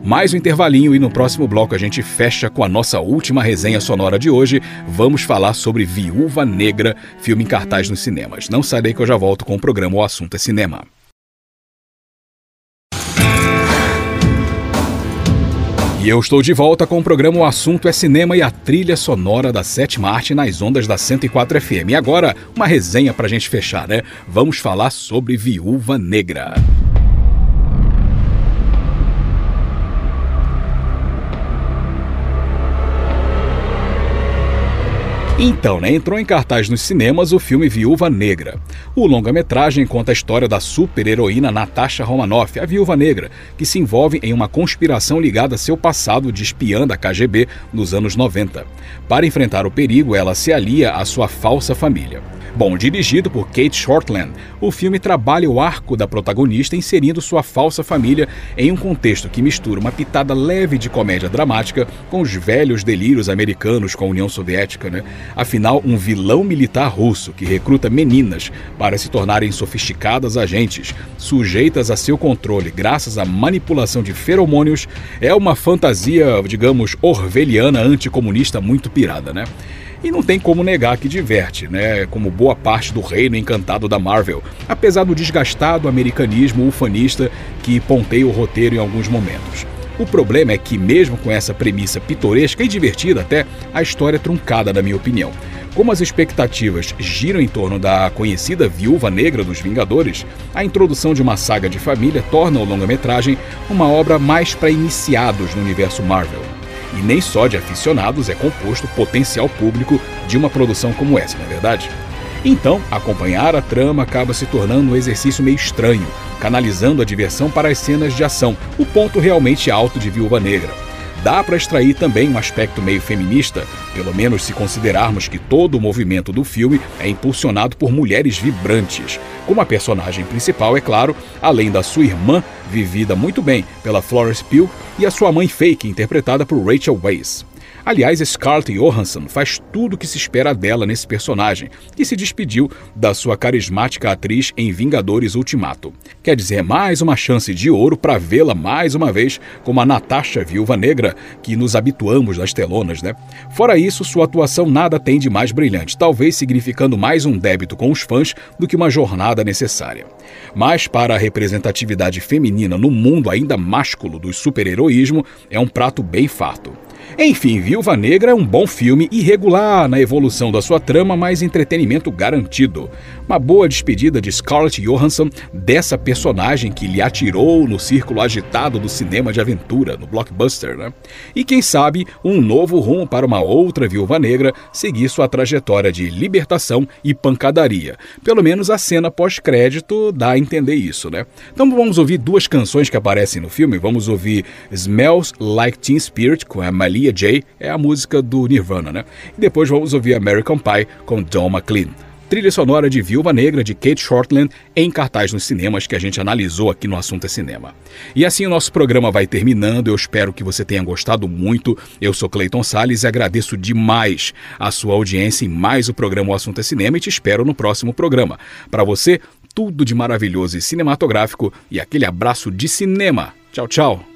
Mais um intervalinho e no próximo bloco a gente fecha com a nossa última resenha sonora de hoje. Vamos falar sobre Viúva Negra, filme em cartaz nos cinemas. Não sai que eu já volto com o programa O Assunto é Cinema. E eu estou de volta com o programa O Assunto é Cinema e a trilha sonora da sétima arte nas ondas da 104 FM. E agora, uma resenha pra gente fechar, né? Vamos falar sobre Viúva Negra. Então, né, entrou em cartaz nos cinemas o filme Viúva Negra. O longa-metragem conta a história da super-heroína Natasha Romanoff, a Viúva Negra, que se envolve em uma conspiração ligada a seu passado de espiã da KGB nos anos 90. Para enfrentar o perigo, ela se alia à sua falsa família. Bom, dirigido por Kate Shortland, o filme trabalha o arco da protagonista inserindo sua falsa família em um contexto que mistura uma pitada leve de comédia dramática com os velhos delírios americanos com a União Soviética, né? Afinal, um vilão militar russo que recruta meninas para se tornarem sofisticadas agentes, sujeitas a seu controle graças à manipulação de feromônios, é uma fantasia, digamos, orwelliana anticomunista muito pirada, né? E não tem como negar que diverte, né? Como boa parte do reino encantado da Marvel, apesar do desgastado americanismo ufanista que ponteia o roteiro em alguns momentos. O problema é que, mesmo com essa premissa pitoresca e divertida até, a história é truncada, na minha opinião. Como as expectativas giram em torno da conhecida Viúva Negra dos Vingadores, a introdução de uma saga de família torna o longa-metragem uma obra mais para iniciados no universo Marvel. E nem só de aficionados é composto o potencial público de uma produção como essa, não é verdade? Então, acompanhar a trama acaba se tornando um exercício meio estranho, canalizando a diversão para as cenas de ação, o ponto realmente alto de Viúva Negra. Dá para extrair também um aspecto meio feminista, pelo menos se considerarmos que todo o movimento do filme é impulsionado por mulheres vibrantes, como a personagem principal, é claro, além da sua irmã, vivida muito bem pela Florence Pugh, e a sua mãe fake, interpretada por Rachel Weisz. Aliás, Scarlett Johansson faz tudo o que se espera dela nesse personagem, que se despediu da sua carismática atriz em Vingadores Ultimato. Quer dizer, mais uma chance de ouro para vê-la mais uma vez como a Natasha Viúva Negra, que nos habituamos das telonas, né? Fora isso, sua atuação nada tem de mais brilhante, talvez significando mais um débito com os fãs do que uma jornada necessária. Mas para a representatividade feminina no mundo ainda másculo do super-heroísmo, é um prato bem farto. Enfim, Viúva Negra é um bom filme, irregular na evolução da sua trama, mas entretenimento garantido. Uma boa despedida de Scarlett Johansson dessa personagem que lhe atirou no círculo agitado do cinema de aventura, no blockbuster, né? E quem sabe, um novo rumo para uma outra Viúva Negra seguir sua trajetória de libertação e pancadaria. Pelo menos a cena pós-crédito dá a entender isso, né? Então vamos ouvir duas canções que aparecem no filme. Vamos ouvir Smells Like Teen Spirit com a Malia Maria J é a música do Nirvana, né? E depois vamos ouvir American Pie com Don McLean. Trilha sonora de Viúva Negra de Kate Shortland em cartaz nos cinemas que a gente analisou aqui no Assunto é Cinema. E assim o nosso programa vai terminando. Eu espero que você tenha gostado muito. Eu sou Clayton Sales e agradeço demais a sua audiência em mais o programa O Assunto é Cinema e te espero no próximo programa. Para você, tudo de maravilhoso e cinematográfico e aquele abraço de cinema. Tchau, tchau.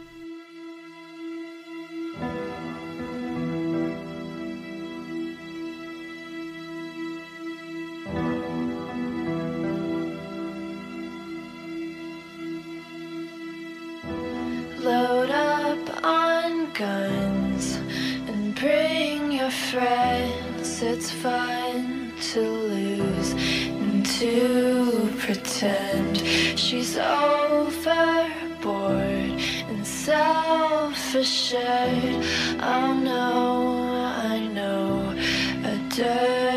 Fun to lose and to pretend she's overboard and self-assured. Oh no, I know a dirty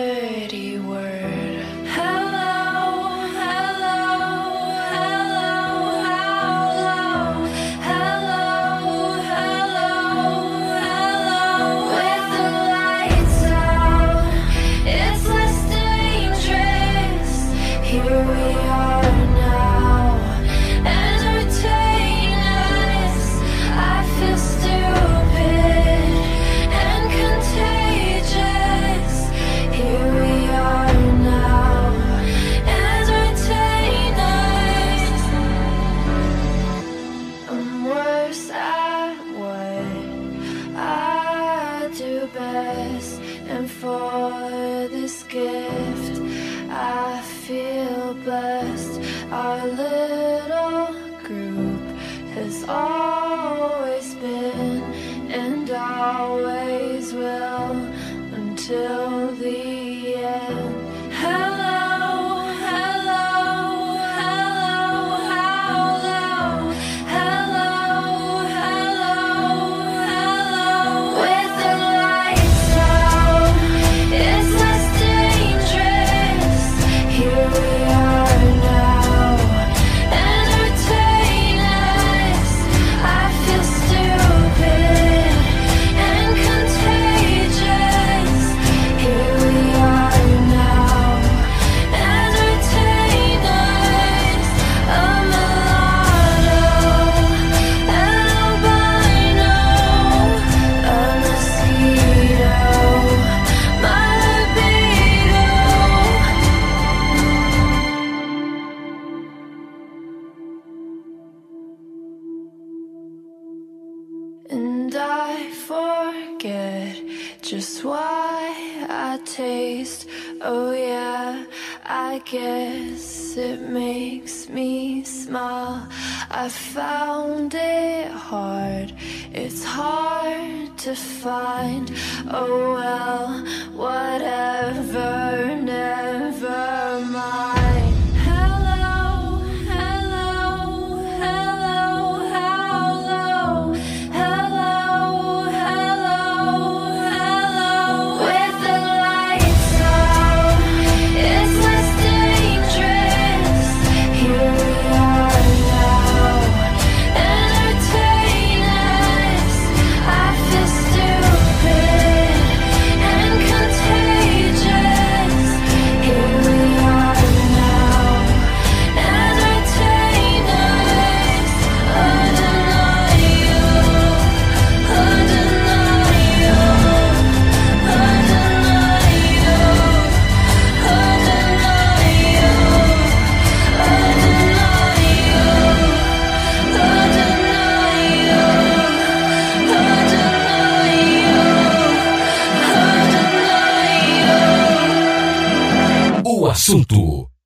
this gift, I feel blessed. Our little group has always been and always will until I found it hard, it's hard to find. Oh, well, whatever,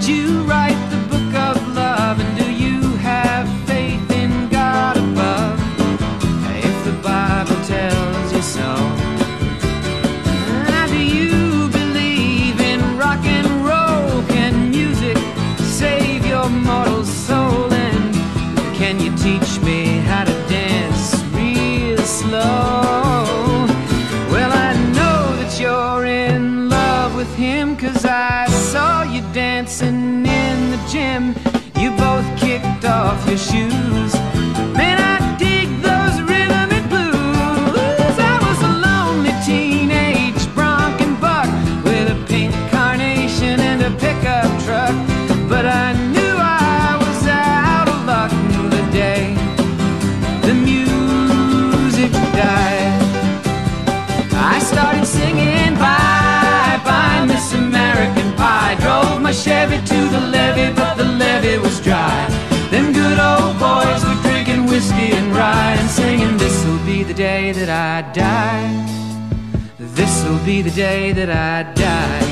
Did you write the book of love? Man, I dig those rhythm and blues. I was a lonely teenage bronc and buck with a pink carnation and a pickup truck. But I knew I was out of luck the day the music died. I started singing bye bye Miss American Pie. Drove my Chevy to the levee, but the levee was dry. Whiskey and rye and singing, This'll be the day that I die. This'll be the day that I die.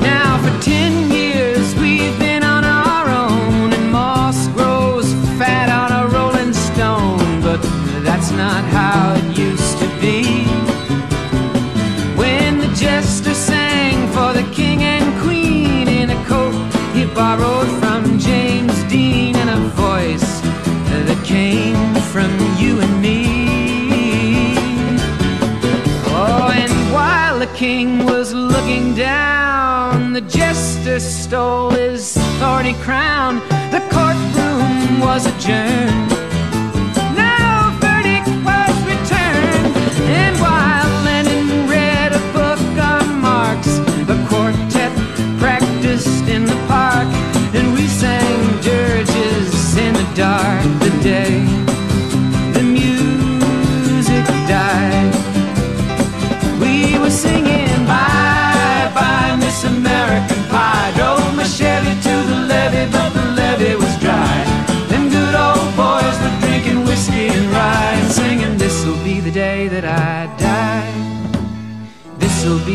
Now for ten years we've been on our own, and moss grows fat on a rolling stone. But that's not how it used to be. When the jester sang for the king and queen in a coat he borrowed from came from you and me. Oh, and while the king was looking down, the jester stole his thorny crown. The courtroom was adjourned.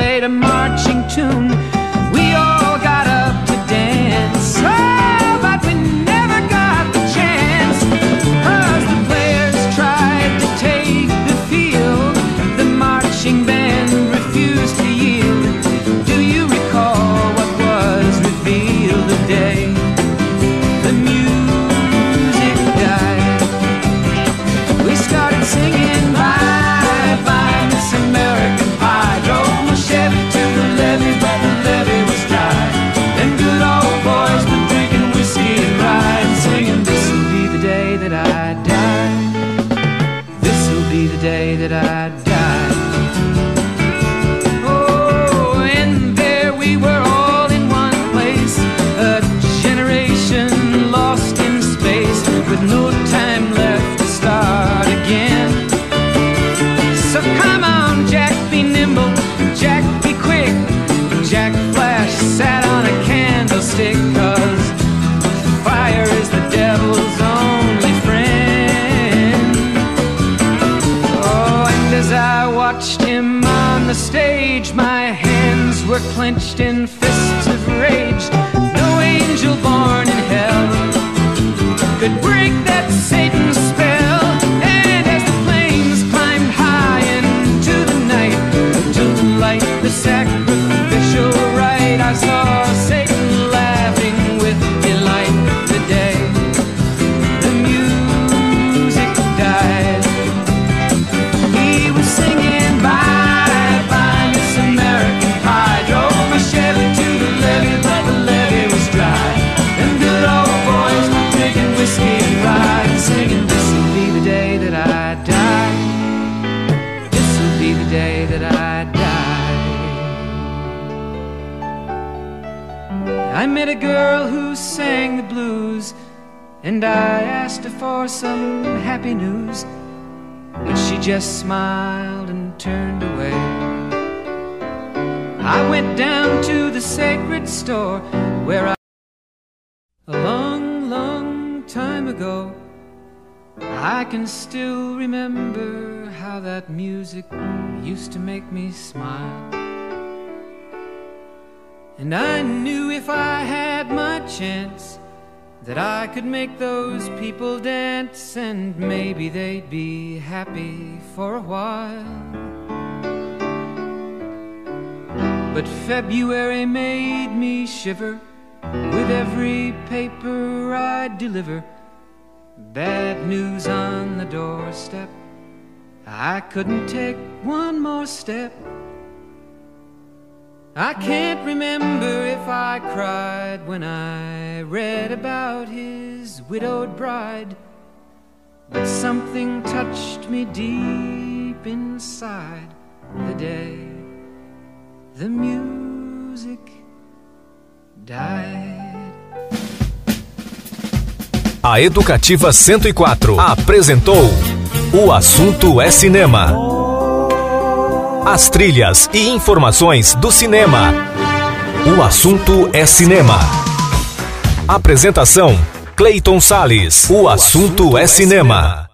played a marching tune. for a while. But February made me shiver with every paper I deliver. Bad news on the doorstep. I couldn't take one more step. I can't remember if I cried when I read about his widowed bride. something touched me deep inside the day the music died. A Educativa 104 apresentou O Assunto é Cinema. As trilhas e informações do cinema. O Assunto é Cinema. Apresentação: Clayton Sales. O Assunto é Cinema.